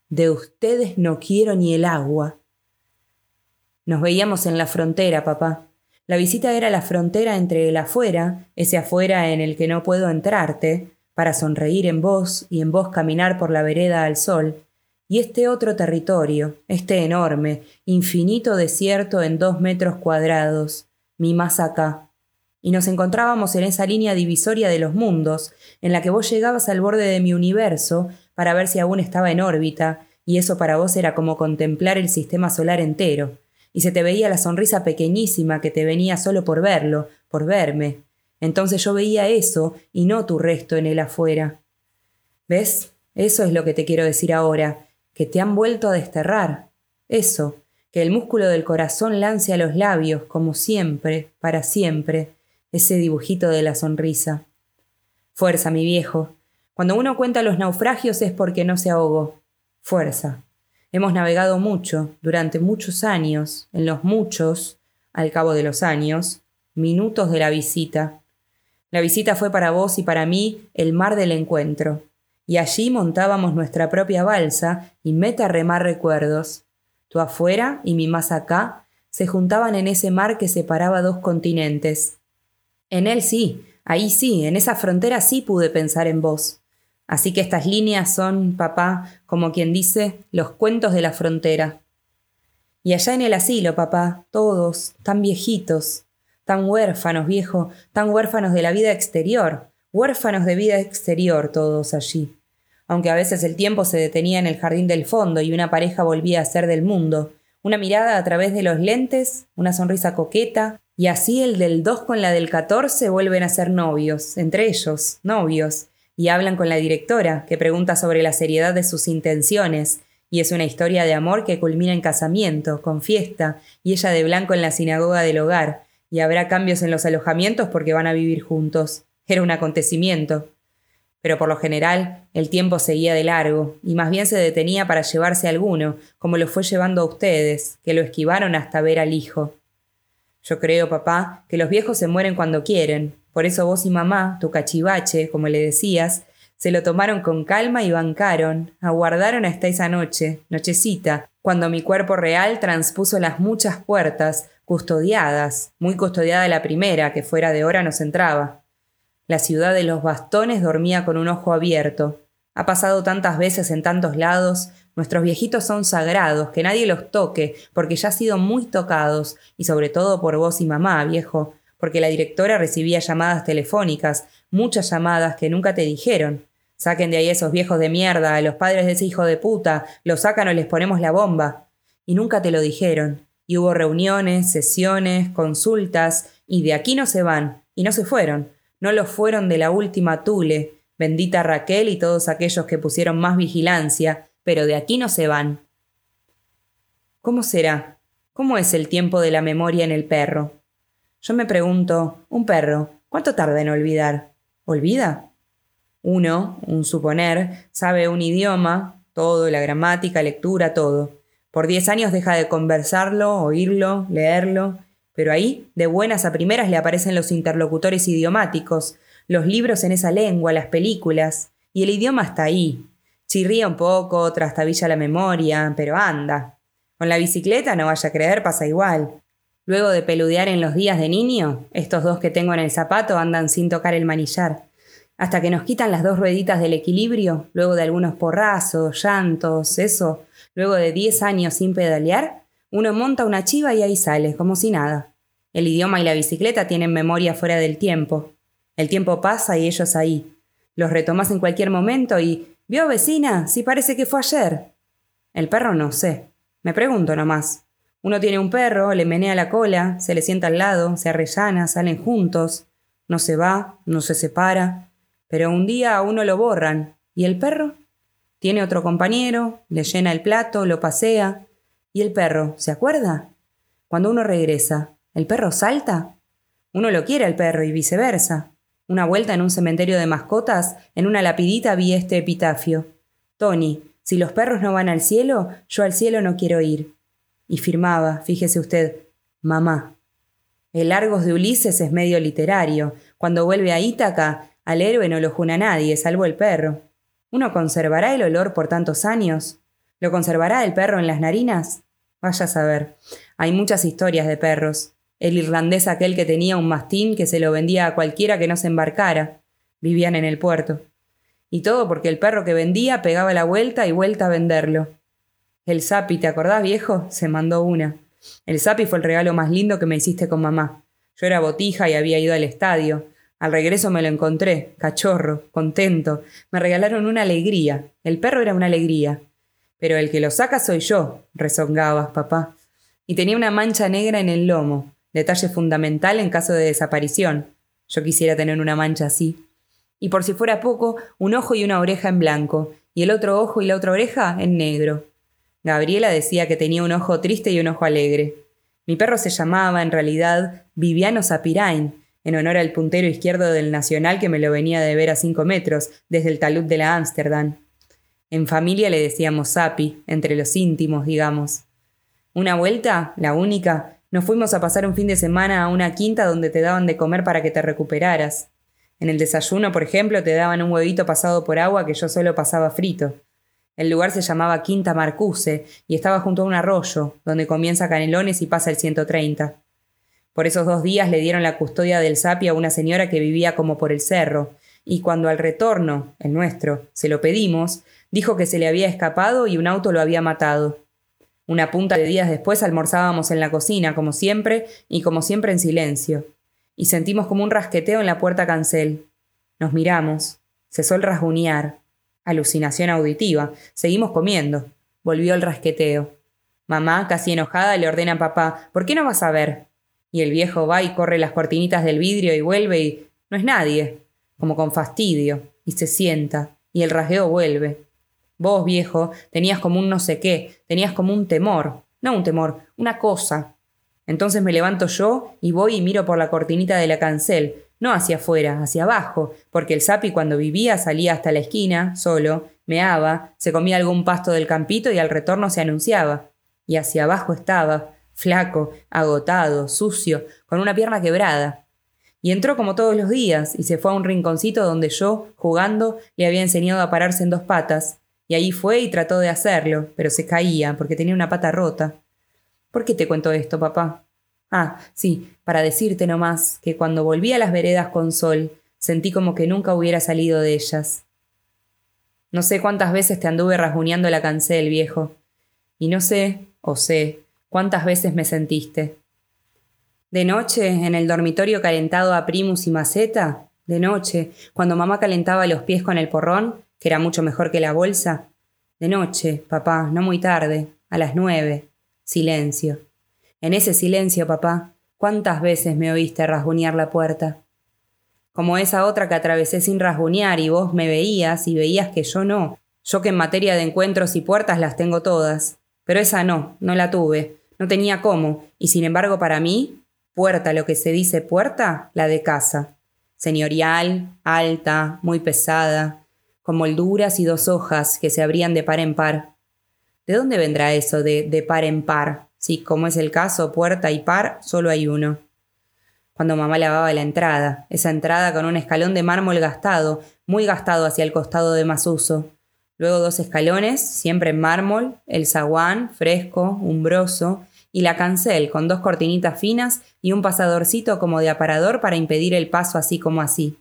A: De ustedes no quiero ni el agua. Nos veíamos en la frontera, papá. La visita era la frontera entre el afuera, ese afuera en el que no puedo entrarte, para sonreír en vos y en vos caminar por la vereda al sol, y este otro territorio, este enorme, infinito desierto en dos metros cuadrados, mi más acá. Y nos encontrábamos en esa línea divisoria de los mundos, en la que vos llegabas al borde de mi universo para ver si aún estaba en órbita, y eso para vos era como contemplar el sistema solar entero, y se te veía la sonrisa pequeñísima que te venía solo por verlo, por verme. Entonces yo veía eso y no tu resto en el afuera. ¿Ves? Eso es lo que te quiero decir ahora, que te han vuelto a desterrar. Eso, que el músculo del corazón lance a los labios, como siempre, para siempre, ese dibujito de la sonrisa. Fuerza, mi viejo. Cuando uno cuenta los naufragios es porque no se ahogó. Fuerza. Hemos navegado mucho, durante muchos años, en los muchos, al cabo de los años, minutos de la visita. La visita fue para vos y para mí el mar del encuentro, y allí montábamos nuestra propia balsa y meta remar recuerdos. Tú afuera y mi más acá se juntaban en ese mar que separaba dos continentes. En él sí, ahí sí, en esa frontera sí pude pensar en vos. Así que estas líneas son, papá, como quien dice, los cuentos de la frontera. Y allá en el asilo, papá, todos, tan viejitos, tan huérfanos, viejo, tan huérfanos de la vida exterior, huérfanos de vida exterior todos allí aunque a veces el tiempo se detenía en el jardín del fondo y una pareja volvía a ser del mundo, una mirada a través de los lentes, una sonrisa coqueta, y así el del 2 con la del 14 vuelven a ser novios, entre ellos, novios, y hablan con la directora, que pregunta sobre la seriedad de sus intenciones, y es una historia de amor que culmina en casamiento, con fiesta, y ella de blanco en la sinagoga del hogar, y habrá cambios en los alojamientos porque van a vivir juntos. Era un acontecimiento pero por lo general el tiempo seguía de largo, y más bien se detenía para llevarse alguno, como lo fue llevando a ustedes, que lo esquivaron hasta ver al hijo. Yo creo, papá, que los viejos se mueren cuando quieren, por eso vos y mamá, tu cachivache, como le decías, se lo tomaron con calma y bancaron, aguardaron hasta esa noche, nochecita, cuando mi cuerpo real transpuso las muchas puertas, custodiadas, muy custodiada la primera, que fuera de hora nos entraba. La ciudad de los bastones dormía con un ojo abierto. Ha pasado tantas veces en tantos lados, nuestros viejitos son sagrados, que nadie los toque, porque ya han sido muy tocados, y sobre todo por vos y mamá, viejo, porque la directora recibía llamadas telefónicas, muchas llamadas que nunca te dijeron. Saquen de ahí esos viejos de mierda, a los padres de ese hijo de puta, los sacan o les ponemos la bomba. Y nunca te lo dijeron. Y hubo reuniones, sesiones, consultas, y de aquí no se van, y no se fueron. No lo fueron de la última Tule, bendita Raquel y todos aquellos que pusieron más vigilancia, pero de aquí no se van. ¿Cómo será? ¿Cómo es el tiempo de la memoria en el perro? Yo me pregunto, un perro, ¿cuánto tarda en olvidar? ¿Olvida? Uno, un suponer, sabe un idioma, todo, la gramática, lectura, todo. Por diez años deja de conversarlo, oírlo, leerlo, pero ahí, de buenas a primeras, le aparecen los interlocutores idiomáticos, los libros en esa lengua, las películas, y el idioma está ahí. Chirría un poco, trastabilla la memoria, pero anda. Con la bicicleta, no vaya a creer, pasa igual. Luego de peludear en los días de niño, estos dos que tengo en el zapato andan sin tocar el manillar. Hasta que nos quitan las dos rueditas del equilibrio, luego de algunos porrazos, llantos, eso, luego de diez años sin pedalear, uno monta una chiva y ahí sale, como si nada. El idioma y la bicicleta tienen memoria fuera del tiempo. El tiempo pasa y ellos ahí. Los retomas en cualquier momento y. ¿Vio, vecina? Si parece que fue ayer. El perro no sé. Me pregunto nomás. Uno tiene un perro, le menea la cola, se le sienta al lado, se arrellana, salen juntos, no se va, no se separa, pero un día a uno lo borran. ¿Y el perro? Tiene otro compañero, le llena el plato, lo pasea. ¿Y el perro? ¿Se acuerda? Cuando uno regresa, ¿el perro salta? Uno lo quiere al perro y viceversa. Una vuelta en un cementerio de mascotas, en una lapidita vi este epitafio. Tony, si los perros no van al cielo, yo al cielo no quiero ir y firmaba, fíjese usted, mamá. El Argos de Ulises es medio literario. Cuando vuelve a Ítaca, al héroe no lo juna nadie, salvo el perro. ¿Uno conservará el olor por tantos años? ¿Lo conservará el perro en las narinas? Vaya a saber. Hay muchas historias de perros. El irlandés aquel que tenía un mastín que se lo vendía a cualquiera que no se embarcara. Vivían en el puerto. Y todo porque el perro que vendía pegaba la vuelta y vuelta a venderlo. El Zapi, ¿te acordás, viejo? Se mandó una. El Zapi fue el regalo más lindo que me hiciste con mamá. Yo era botija y había ido al estadio. Al regreso me lo encontré, cachorro, contento. Me regalaron una alegría. El perro era una alegría. Pero el que lo saca soy yo, rezongabas, papá. Y tenía una mancha negra en el lomo, detalle fundamental en caso de desaparición. Yo quisiera tener una mancha así. Y por si fuera poco, un ojo y una oreja en blanco, y el otro ojo y la otra oreja en negro. Gabriela decía que tenía un ojo triste y un ojo alegre. Mi perro se llamaba, en realidad, Viviano Sapirain, en honor al puntero izquierdo del Nacional que me lo venía de ver a cinco metros, desde el talud de la Ámsterdam. En familia le decíamos Sapi, entre los íntimos, digamos. Una vuelta, la única, nos fuimos a pasar un fin de semana a una quinta donde te daban de comer para que te recuperaras. En el desayuno, por ejemplo, te daban un huevito pasado por agua que yo solo pasaba frito. El lugar se llamaba Quinta Marcuse y estaba junto a un arroyo, donde comienza Canelones y pasa el 130. Por esos dos días le dieron la custodia del Sapi a una señora que vivía como por el cerro, y cuando al retorno, el nuestro, se lo pedimos, dijo que se le había escapado y un auto lo había matado. Una punta de días después almorzábamos en la cocina, como siempre, y como siempre en silencio. Y sentimos como un rasqueteo en la puerta cancel. Nos miramos. Cesó el rasguñar. Alucinación auditiva. Seguimos comiendo. Volvió el rasqueteo. Mamá, casi enojada, le ordena a papá, ¿por qué no vas a ver? Y el viejo va y corre las cortinitas del vidrio y vuelve y no es nadie, como con fastidio, y se sienta, y el rasgueo vuelve. Vos, viejo, tenías como un no sé qué, tenías como un temor, no un temor, una cosa. Entonces me levanto yo y voy y miro por la cortinita de la cancel, no hacia afuera, hacia abajo, porque el sapi cuando vivía salía hasta la esquina, solo, meaba, se comía algún pasto del campito y al retorno se anunciaba. Y hacia abajo estaba, flaco, agotado, sucio, con una pierna quebrada. Y entró como todos los días y se fue a un rinconcito donde yo, jugando, le había enseñado a pararse en dos patas, y ahí fue y trató de hacerlo, pero se caía porque tenía una pata rota. ¿Por qué te cuento esto, papá? Ah, sí, para decirte nomás que cuando volví a las veredas con sol, sentí como que nunca hubiera salido de ellas. No sé cuántas veces te anduve rasguñando la cancel, viejo, y no sé, o sé, cuántas veces me sentiste. De noche, en el dormitorio calentado a primus y maceta, de noche, cuando mamá calentaba los pies con el porrón, que era mucho mejor que la bolsa, de noche, papá, no muy tarde, a las nueve, silencio. En ese silencio, papá, ¿cuántas veces me oíste rasguñar la puerta? Como esa otra que atravesé sin rasguñar y vos me veías y veías que yo no. Yo que en materia de encuentros y puertas las tengo todas. Pero esa no, no la tuve. No tenía cómo. Y sin embargo, para mí, Puerta, lo que se dice puerta, la de casa. Señorial, alta, muy pesada, molduras y dos hojas que se abrían de par en par. ¿De dónde vendrá eso de, de par en par? Si, como es el caso, puerta y par, solo hay uno. Cuando mamá lavaba la entrada, esa entrada con un escalón de mármol gastado, muy gastado hacia el costado de más uso. Luego dos escalones, siempre en mármol, el zaguán, fresco, umbroso, y la cancel con dos cortinitas finas y un pasadorcito como de aparador para impedir el paso así como así.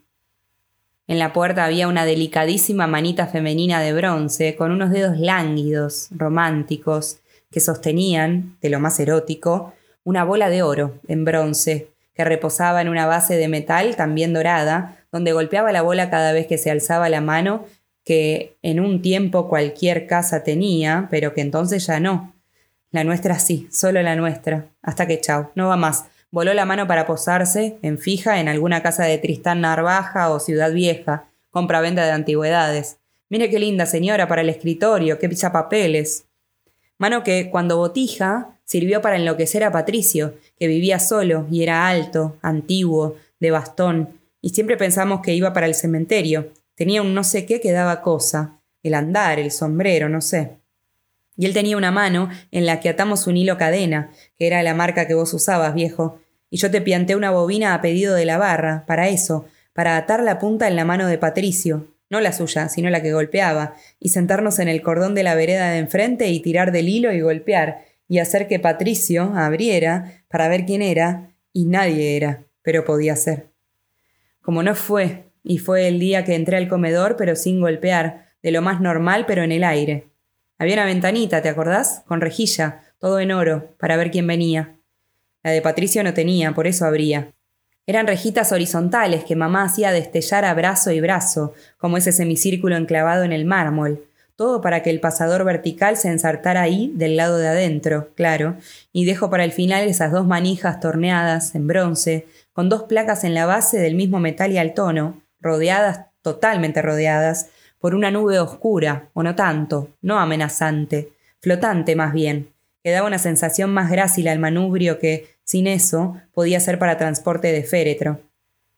A: En la puerta había una delicadísima manita femenina de bronce con unos dedos lánguidos, románticos, que sostenían, de lo más erótico, una bola de oro en bronce, que reposaba en una base de metal también dorada, donde golpeaba la bola cada vez que se alzaba la mano, que en un tiempo cualquier casa tenía, pero que entonces ya no, la nuestra sí, solo la nuestra. Hasta que chau, no va más. Voló la mano para posarse, en fija, en alguna casa de Tristán Narvaja o Ciudad Vieja, compra-venta de antigüedades. Mire qué linda señora para el escritorio, qué papeles. Mano que, cuando botija, sirvió para enloquecer a Patricio, que vivía solo y era alto, antiguo, de bastón, y siempre pensamos que iba para el cementerio. Tenía un no sé qué que daba cosa. El andar, el sombrero, no sé y él tenía una mano en la que atamos un hilo cadena, que era la marca que vos usabas, viejo, y yo te pianté una bobina a pedido de la barra, para eso, para atar la punta en la mano de Patricio, no la suya, sino la que golpeaba, y sentarnos en el cordón de la vereda de enfrente y tirar del hilo y golpear, y hacer que Patricio abriera para ver quién era, y nadie era, pero podía ser. Como no fue, y fue el día que entré al comedor, pero sin golpear, de lo más normal, pero en el aire. Había una ventanita, ¿te acordás? Con rejilla, todo en oro, para ver quién venía. La de Patricio no tenía, por eso abría. Eran rejitas horizontales que mamá hacía destellar a brazo y brazo, como ese semicírculo enclavado en el mármol. Todo para que el pasador vertical se ensartara ahí, del lado de adentro, claro, y dejo para el final esas dos manijas torneadas, en bronce, con dos placas en la base del mismo metal y al tono, rodeadas, totalmente rodeadas, por una nube oscura, o no tanto, no amenazante, flotante más bien, que daba una sensación más grácil al manubrio que, sin eso, podía ser para transporte de féretro.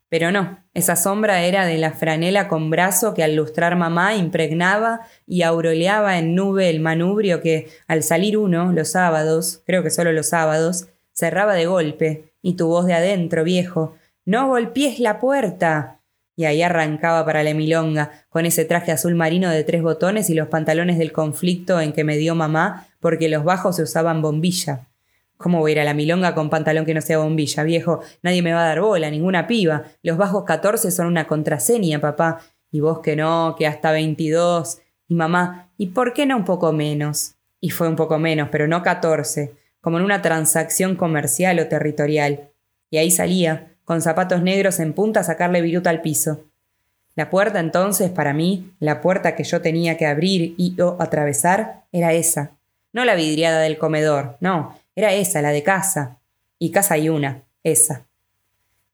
A: Pero no, esa sombra era de la franela con brazo que al lustrar mamá impregnaba y auroleaba en nube el manubrio que, al salir uno, los sábados, creo que solo los sábados, cerraba de golpe, y tu voz de adentro, viejo, No golpies la puerta y ahí arrancaba para la milonga, con ese traje azul marino de tres botones y los pantalones del conflicto en que me dio mamá, porque los bajos se usaban bombilla. ¿Cómo voy a ir a la milonga con pantalón que no sea bombilla, viejo? Nadie me va a dar bola, ninguna piba. Los bajos 14 son una contraseña, papá. Y vos que no, que hasta 22. Y mamá, ¿y por qué no un poco menos? Y fue un poco menos, pero no 14, como en una transacción comercial o territorial. Y ahí salía, con zapatos negros en punta a sacarle viruta al piso. La puerta entonces, para mí, la puerta que yo tenía que abrir y o atravesar, era esa. No la vidriada del comedor, no, era esa, la de casa. Y casa hay una, esa.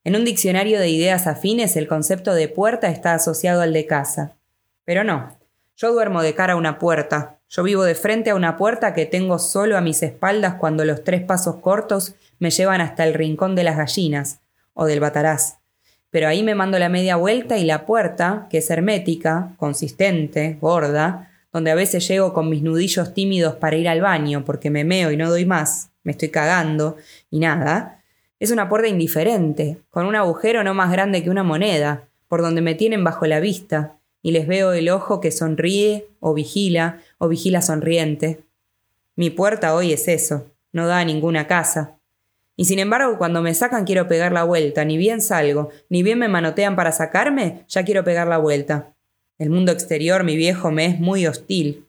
A: En un diccionario de ideas afines el concepto de puerta está asociado al de casa. Pero no, yo duermo de cara a una puerta, yo vivo de frente a una puerta que tengo solo a mis espaldas cuando los tres pasos cortos me llevan hasta el rincón de las gallinas, o del Bataraz. Pero ahí me mando la media vuelta y la puerta, que es hermética, consistente, gorda, donde a veces llego con mis nudillos tímidos para ir al baño porque me meo y no doy más, me estoy cagando y nada, es una puerta indiferente, con un agujero no más grande que una moneda, por donde me tienen bajo la vista, y les veo el ojo que sonríe o vigila o vigila sonriente. Mi puerta hoy es eso, no da a ninguna casa, Y sin embargo, cuando me sacan quiero pegar la vuelta, ni bien salgo, ni bien me manotean para sacarme, ya quiero pegar la vuelta. El mundo exterior, mi viejo, me es muy hostil.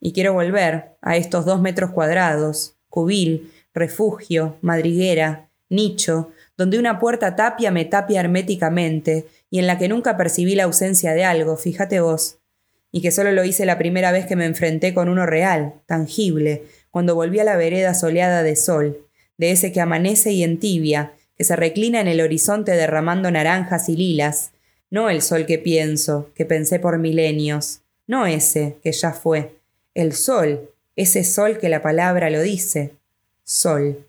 A: Y quiero volver a estos dos metros cuadrados, cubil, refugio, madriguera, nicho, donde una puerta tapia me tapia herméticamente y en la que nunca percibí la ausencia de algo, fíjate vos, y que solo lo hice la primera vez que me enfrenté con uno real, tangible, cuando volví a la vereda soleada de sol, de ese que amanece y entibia, que se reclina en el horizonte derramando naranjas y lilas, no el sol que pienso, que pensé por milenios, no ese, que ya fue, el sol, ese sol que la palabra lo dice, sol.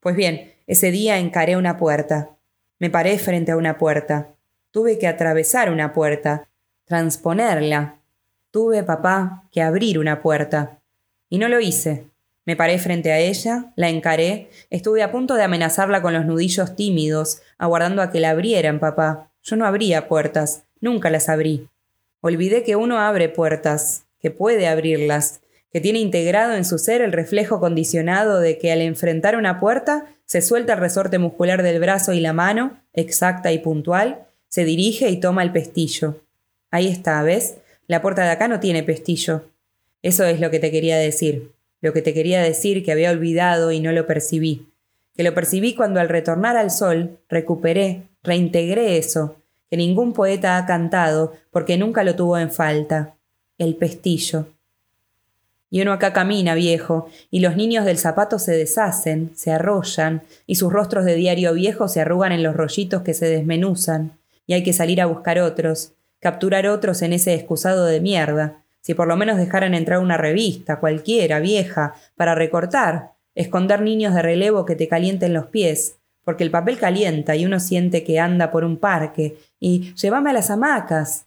A: Pues bien, ese día encaré una puerta, me paré frente a una puerta, tuve que atravesar una puerta, transponerla, tuve, papá, que abrir una puerta, y no lo hice, me paré frente a ella, la encaré, estuve a punto de amenazarla con los nudillos tímidos, aguardando a que la abrieran, papá. Yo no abría puertas, nunca las abrí. Olvidé que uno abre puertas, que puede abrirlas, que tiene integrado en su ser el reflejo condicionado de que al enfrentar una puerta se suelta el resorte muscular del brazo y la mano, exacta y puntual, se dirige y toma el pestillo. Ahí está, ¿ves? La puerta de acá no tiene pestillo. Eso es lo que te quería decir lo que te quería decir que había olvidado y no lo percibí, que lo percibí cuando al retornar al sol recuperé, reintegré eso, que ningún poeta ha cantado porque nunca lo tuvo en falta, el pestillo. Y uno acá camina, viejo, y los niños del zapato se deshacen, se arrollan, y sus rostros de diario viejo se arrugan en los rollitos que se desmenuzan, y hay que salir a buscar otros, capturar otros en ese excusado de mierda, si por lo menos dejaran entrar una revista, cualquiera, vieja, para recortar, esconder niños de relevo que te calienten los pies, porque el papel calienta y uno siente que anda por un parque, y llévame a las hamacas.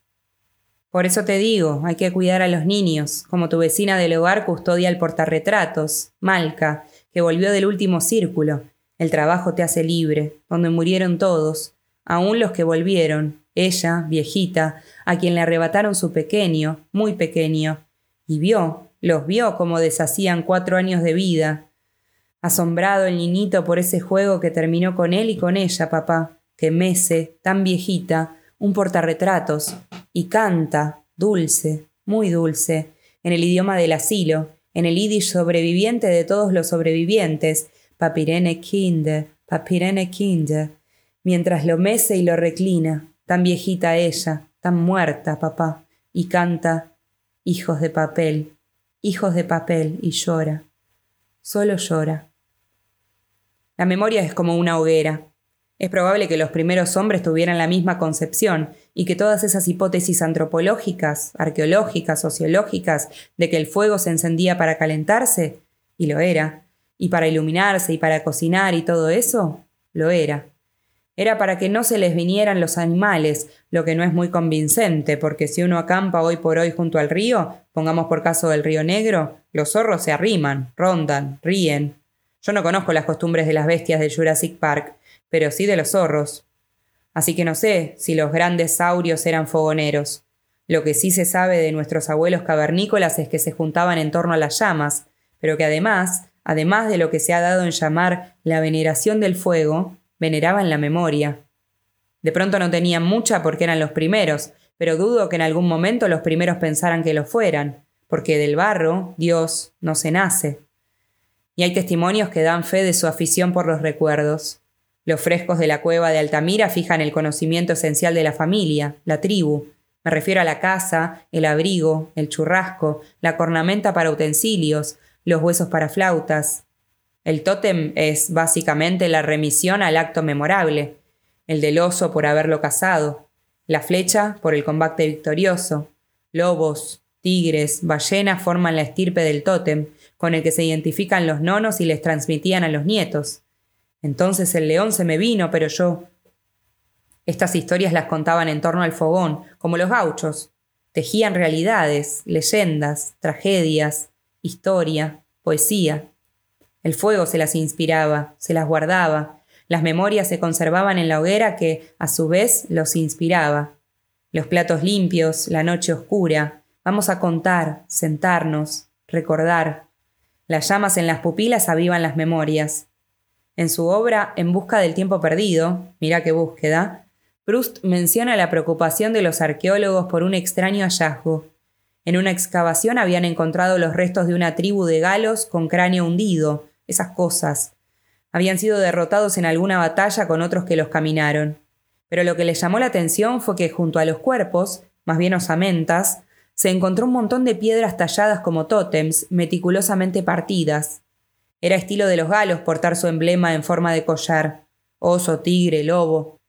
A: Por eso te digo, hay que cuidar a los niños, como tu vecina del hogar custodia el portarretratos, Malca, que volvió del último círculo. El trabajo te hace libre, donde murieron todos, aun los que volvieron, ella, viejita, a quien le arrebataron su pequeño, muy pequeño, y vio, los vio como deshacían cuatro años de vida. Asombrado el niñito por ese juego que terminó con él y con ella, papá, que mece, tan viejita, un portarretratos, y canta, dulce, muy dulce, en el idioma del asilo, en el yiddish sobreviviente de todos los sobrevivientes, papirene kinde, papirene kinde, mientras lo mece y lo reclina, tan viejita ella, tan muerta, papá, y canta, hijos de papel, hijos de papel, y llora, solo llora. La memoria es como una hoguera. Es probable que los primeros hombres tuvieran la misma concepción y que todas esas hipótesis antropológicas, arqueológicas, sociológicas, de que el fuego se encendía para calentarse, y lo era, y para iluminarse y para cocinar y todo eso, lo era. Era para que no se les vinieran los animales, lo que no es muy convincente, porque si uno acampa hoy por hoy junto al río, pongamos por caso del río Negro, los zorros se arriman, rondan, ríen. Yo no conozco las costumbres de las bestias de Jurassic Park, pero sí de los zorros. Así que no sé si los grandes saurios eran fogoneros. Lo que sí se sabe de nuestros abuelos cavernícolas es que se juntaban en torno a las llamas, pero que además, además de lo que se ha dado en llamar la veneración del fuego, veneraban la memoria. De pronto no tenían mucha porque eran los primeros, pero dudo que en algún momento los primeros pensaran que lo fueran, porque del barro, Dios, no se nace. Y hay testimonios que dan fe de su afición por los recuerdos. Los frescos de la cueva de Altamira fijan el conocimiento esencial de la familia, la tribu. Me refiero a la casa, el abrigo, el churrasco, la cornamenta para utensilios, los huesos para flautas, el tótem es básicamente la remisión al acto memorable, el del oso por haberlo cazado, la flecha por el combate victorioso, lobos, tigres, ballenas forman la estirpe del tótem, con el que se identifican los nonos y les transmitían a los nietos. Entonces el león se me vino, pero yo. Estas historias las contaban en torno al fogón, como los gauchos. Tejían realidades, leyendas, tragedias, historia, poesía. El fuego se las inspiraba, se las guardaba, las memorias se conservaban en la hoguera que, a su vez, los inspiraba. Los platos limpios, la noche oscura, vamos a contar, sentarnos, recordar. Las llamas en las pupilas avivan las memorias. En su obra En busca del tiempo perdido, mira qué búsqueda, Proust menciona la preocupación de los arqueólogos por un extraño hallazgo. En una excavación habían encontrado los restos de una tribu de galos con cráneo hundido, esas cosas. Habían sido derrotados en alguna batalla con otros que los caminaron. Pero lo que les llamó la atención fue que junto a los cuerpos, más bien osamentas, se encontró un montón de piedras talladas como tótems, meticulosamente partidas. Era estilo de los galos portar su emblema en forma de collar, oso, tigre, lobo.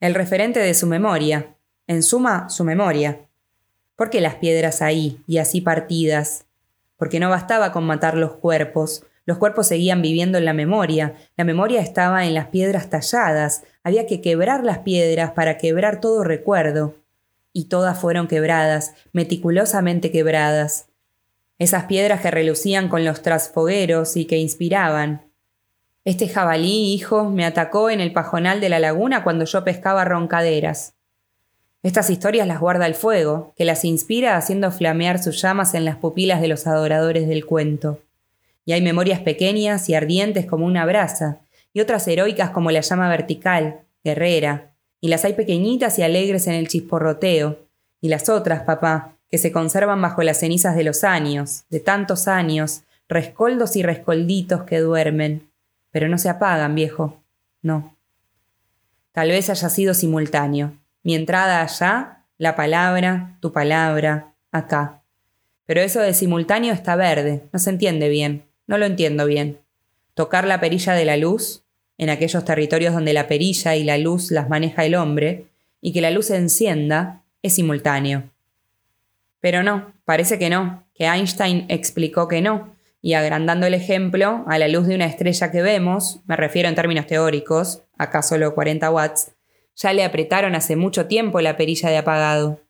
A: El referente de su memoria, en suma, su memoria. ¿Por qué las piedras ahí y así partidas? Porque no bastaba con matar los cuerpos, los cuerpos seguían viviendo en la memoria, la memoria estaba en las piedras talladas, había que quebrar las piedras para quebrar todo recuerdo. Y todas fueron quebradas, meticulosamente quebradas. Esas piedras que relucían con los trasfogueros y que inspiraban. Este jabalí, hijo, me atacó en el pajonal de la laguna cuando yo pescaba roncaderas. Estas historias las guarda el fuego, que las inspira haciendo flamear sus llamas en las pupilas de los adoradores del cuento. Y hay memorias pequeñas y ardientes como una brasa, y otras heroicas como la llama vertical, guerrera, y las hay pequeñitas y alegres en el chisporroteo, y las otras, papá, que se conservan bajo las cenizas de los años, de tantos años, rescoldos y rescolditos que duermen, pero no se apagan, viejo, no. Tal vez haya sido simultáneo, mi entrada allá, la palabra, tu palabra, acá. Pero eso de simultáneo está verde, no se entiende bien, no lo entiendo bien. Tocar la perilla de la luz, en aquellos territorios donde la perilla y la luz las maneja el hombre, y que la luz encienda, es simultáneo. Pero no, parece que no, que Einstein explicó que no, y agrandando el ejemplo, a la luz de una estrella que vemos, me refiero en términos teóricos, acá solo 40 watts, ya le apretaron hace mucho tiempo la perilla de apagado.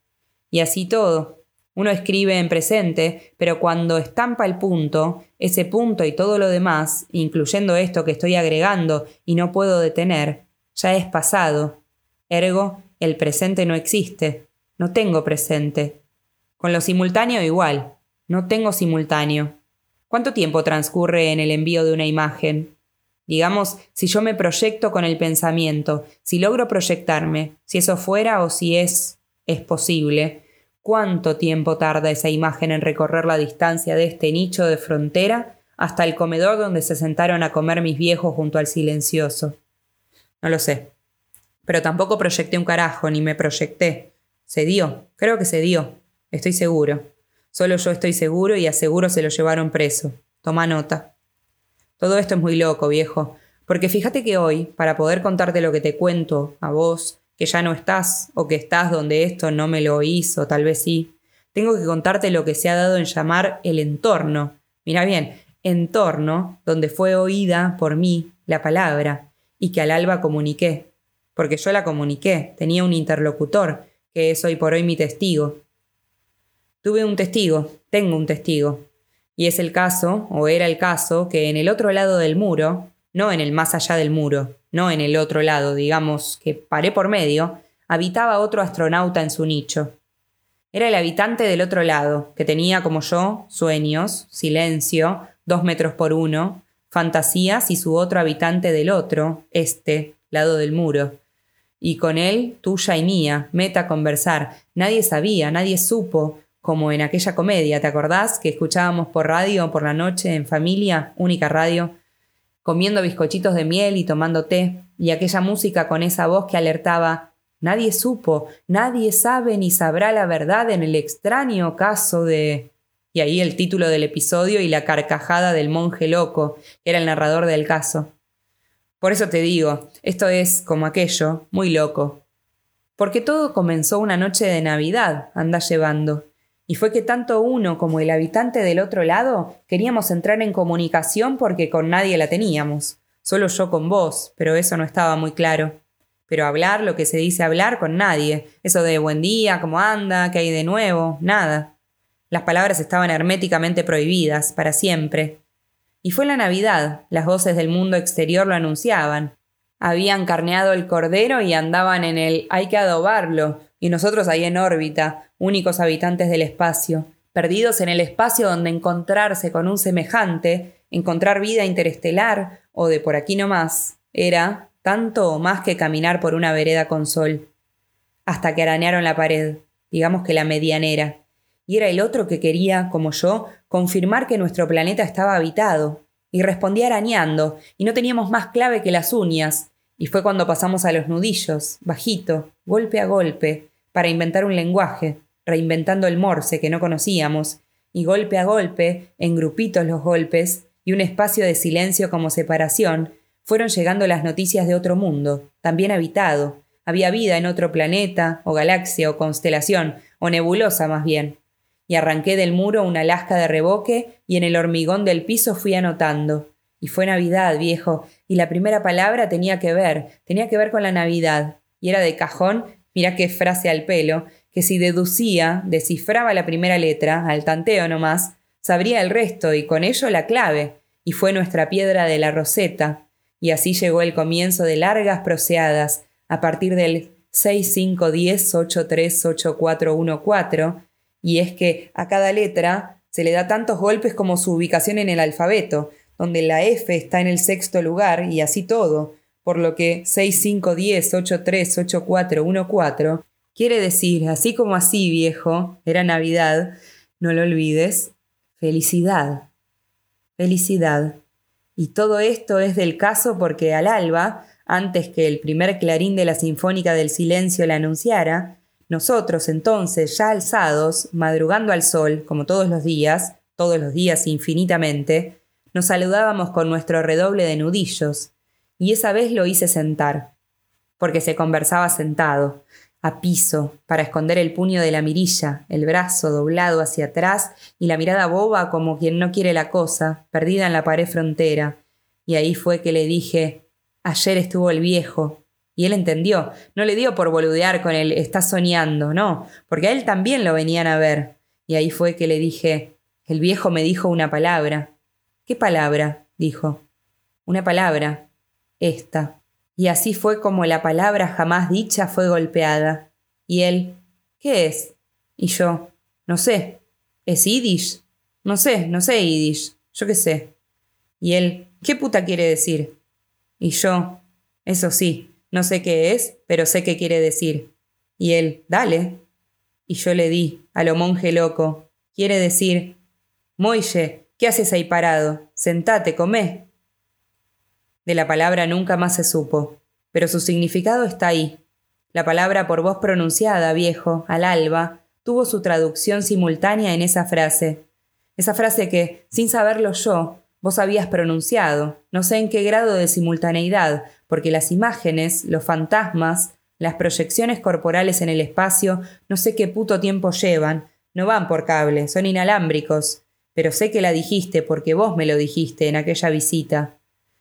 A: Y así todo. Uno escribe en presente, pero cuando estampa el punto, ese punto y todo lo demás, incluyendo esto que estoy agregando y no puedo detener, ya es pasado. Ergo, el presente no existe. No tengo presente. Con lo simultáneo igual. No tengo simultáneo. ¿Cuánto tiempo transcurre en el envío de una imagen? Digamos, si yo me proyecto con el pensamiento, si logro proyectarme, si eso fuera o si es es posible, ¿cuánto tiempo tarda esa imagen en recorrer la distancia de este nicho de frontera hasta el comedor donde se sentaron a comer mis viejos junto al silencioso? No lo sé. Pero tampoco proyecté un carajo, ni me proyecté. Se dio, creo que se dio, estoy seguro. Solo yo estoy seguro y aseguro se lo llevaron preso. Toma nota. Todo esto es muy loco, viejo, porque fíjate que hoy, para poder contarte lo que te cuento a vos, que ya no estás o que estás donde esto no me lo hizo, tal vez sí, tengo que contarte lo que se ha dado en llamar el entorno. Mira bien, entorno donde fue oída por mí la palabra y que al alba comuniqué, porque yo la comuniqué, tenía un interlocutor, que es hoy por hoy mi testigo. Tuve un testigo, tengo un testigo, y es el caso, o era el caso, que en el otro lado del muro, no en el más allá del muro, no en el otro lado, digamos que paré por medio, habitaba otro astronauta en su nicho. Era el habitante del otro lado, que tenía como yo sueños, silencio, dos metros por uno, fantasías y su otro habitante del otro, este, lado del muro. Y con él, tuya y mía, meta conversar. Nadie sabía, nadie supo, como en aquella comedia, ¿te acordás? Que escuchábamos por radio por la noche en familia, única radio, comiendo bizcochitos de miel y tomando té, y aquella música con esa voz que alertaba Nadie supo, nadie sabe ni sabrá la verdad en el extraño caso de... Y ahí el título del episodio y la carcajada del monje loco, que era el narrador del caso. Por eso te digo, esto es, como aquello, muy loco. Porque todo comenzó una noche de Navidad, anda llevando. Y fue que tanto uno como el habitante del otro lado queríamos entrar en comunicación porque con nadie la teníamos. Solo yo con vos, pero eso no estaba muy claro. Pero hablar lo que se dice hablar con nadie. Eso de buen día, cómo anda, qué hay de nuevo, nada. Las palabras estaban herméticamente prohibidas, para siempre. Y fue la Navidad, las voces del mundo exterior lo anunciaban. Habían carneado el cordero y andaban en el hay que adobarlo, y nosotros ahí en órbita, únicos habitantes del espacio, perdidos en el espacio donde encontrarse con un semejante encontrar vida interestelar o de por aquí no más, era tanto o más que caminar por una vereda con sol. Hasta que arañaron la pared, digamos que la medianera, y era el otro que quería, como yo, confirmar que nuestro planeta estaba habitado, y respondía arañando, y no teníamos más clave que las uñas, y fue cuando pasamos a los nudillos, bajito, golpe a golpe, para inventar un lenguaje, reinventando el morse que no conocíamos, y golpe a golpe, en grupitos los golpes, y un espacio de silencio como separación, fueron llegando las noticias de otro mundo, también habitado. Había vida en otro planeta, o galaxia, o constelación, o nebulosa más bien. Y arranqué del muro una lasca de reboque y en el hormigón del piso fui anotando. Y fue Navidad, viejo, y la primera palabra tenía que ver, tenía que ver con la Navidad. Y era de cajón, mira qué frase al pelo, que si deducía, descifraba la primera letra, al tanteo nomás, sabría el resto y con ello la clave, y fue nuestra piedra de la roseta, y así llegó el comienzo de largas proseadas, a partir del 6510838414, y es que a cada letra se le da tantos golpes como su ubicación en el alfabeto, donde la F está en el sexto lugar y así todo, por lo que 6510838414 quiere decir, así como así, viejo, era Navidad, no lo olvides, felicidad, felicidad. Y todo esto es del caso porque al alba, antes que el primer clarín de la Sinfónica del Silencio la anunciara, nosotros entonces, ya alzados, madrugando al sol, como todos los días, todos los días infinitamente, nos saludábamos con nuestro redoble de nudillos, y esa vez lo hice sentar, porque se conversaba sentado, a piso, para esconder el puño de la mirilla, el brazo doblado hacia atrás y la mirada boba como quien no quiere la cosa, perdida en la pared frontera. Y ahí fue que le dije, ayer estuvo el viejo. Y él entendió, no le dio por boludear con él, está soñando, no, porque a él también lo venían a ver. Y ahí fue que le dije, el viejo me dijo una palabra. ¿Qué palabra? dijo. Una palabra. Esta y así fue como la palabra jamás dicha fue golpeada. Y él, ¿qué es? Y yo, no sé, ¿es Yiddish? No sé, no sé Yiddish, yo qué sé. Y él, ¿qué puta quiere decir? Y yo, eso sí, no sé qué es, pero sé qué quiere decir. Y él, dale. Y yo le di, a lo monje loco, quiere decir, Moille, ¿qué haces ahí parado? Sentate, comé. De la palabra nunca más se supo, pero su significado está ahí. La palabra por voz pronunciada, viejo, al alba, tuvo su traducción simultánea en esa frase. Esa frase que, sin saberlo yo, vos habías pronunciado, no sé en qué grado de simultaneidad, porque las imágenes, los fantasmas, las proyecciones corporales en el espacio, no sé qué puto tiempo llevan, no van por cable, son inalámbricos, pero sé que la dijiste porque vos me lo dijiste en aquella visita.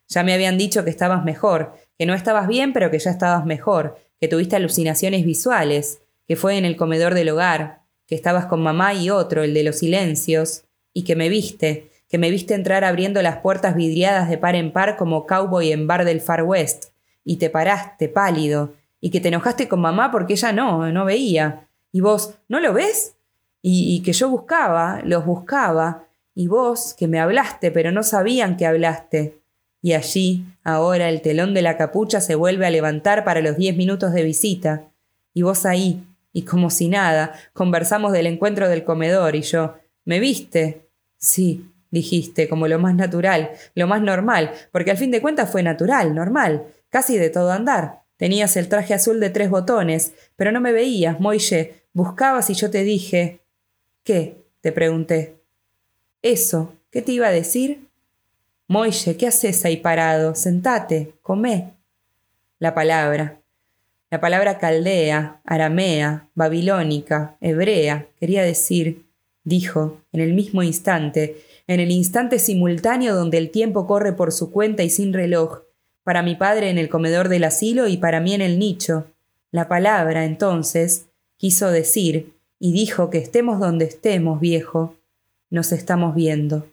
A: Ya me habían dicho que estabas mejor, que no estabas bien, pero que ya estabas mejor, que tuviste alucinaciones visuales, que fue en el comedor del hogar, que estabas con mamá y otro, el de los silencios, y que me viste, que me viste entrar abriendo las puertas vidriadas de par en par como cowboy en bar del Far West, y te paraste pálido, y que te enojaste con mamá porque ella no, no veía. Y vos, ¿no lo ves? Y, que yo buscaba, los buscaba, y vos, que me hablaste, pero no sabían que hablaste. Y allí, ahora, el telón de la capucha se vuelve a levantar para los diez minutos de visita. Y vos ahí, y como si nada, conversamos del encuentro del comedor y yo, ¿me viste? Sí, dijiste, como lo más natural, lo más normal, porque al fin de cuentas fue natural, normal, casi de todo andar. Tenías el traje azul de tres botones, pero no me veías, Moille. Buscabas y yo te dije. ¿Qué? te pregunté. Eso, ¿qué te iba a decir? Moille, ¿qué haces ahí parado? Sentate, comé. La palabra. La palabra caldea, aramea, babilónica, hebrea, quería decir, dijo, en el mismo instante, en el instante simultáneo donde el tiempo corre por su cuenta y sin reloj, para mi padre en el comedor del asilo y para mí en el nicho. La palabra, entonces, quiso decir, y dijo que estemos donde estemos, viejo, nos estamos viendo.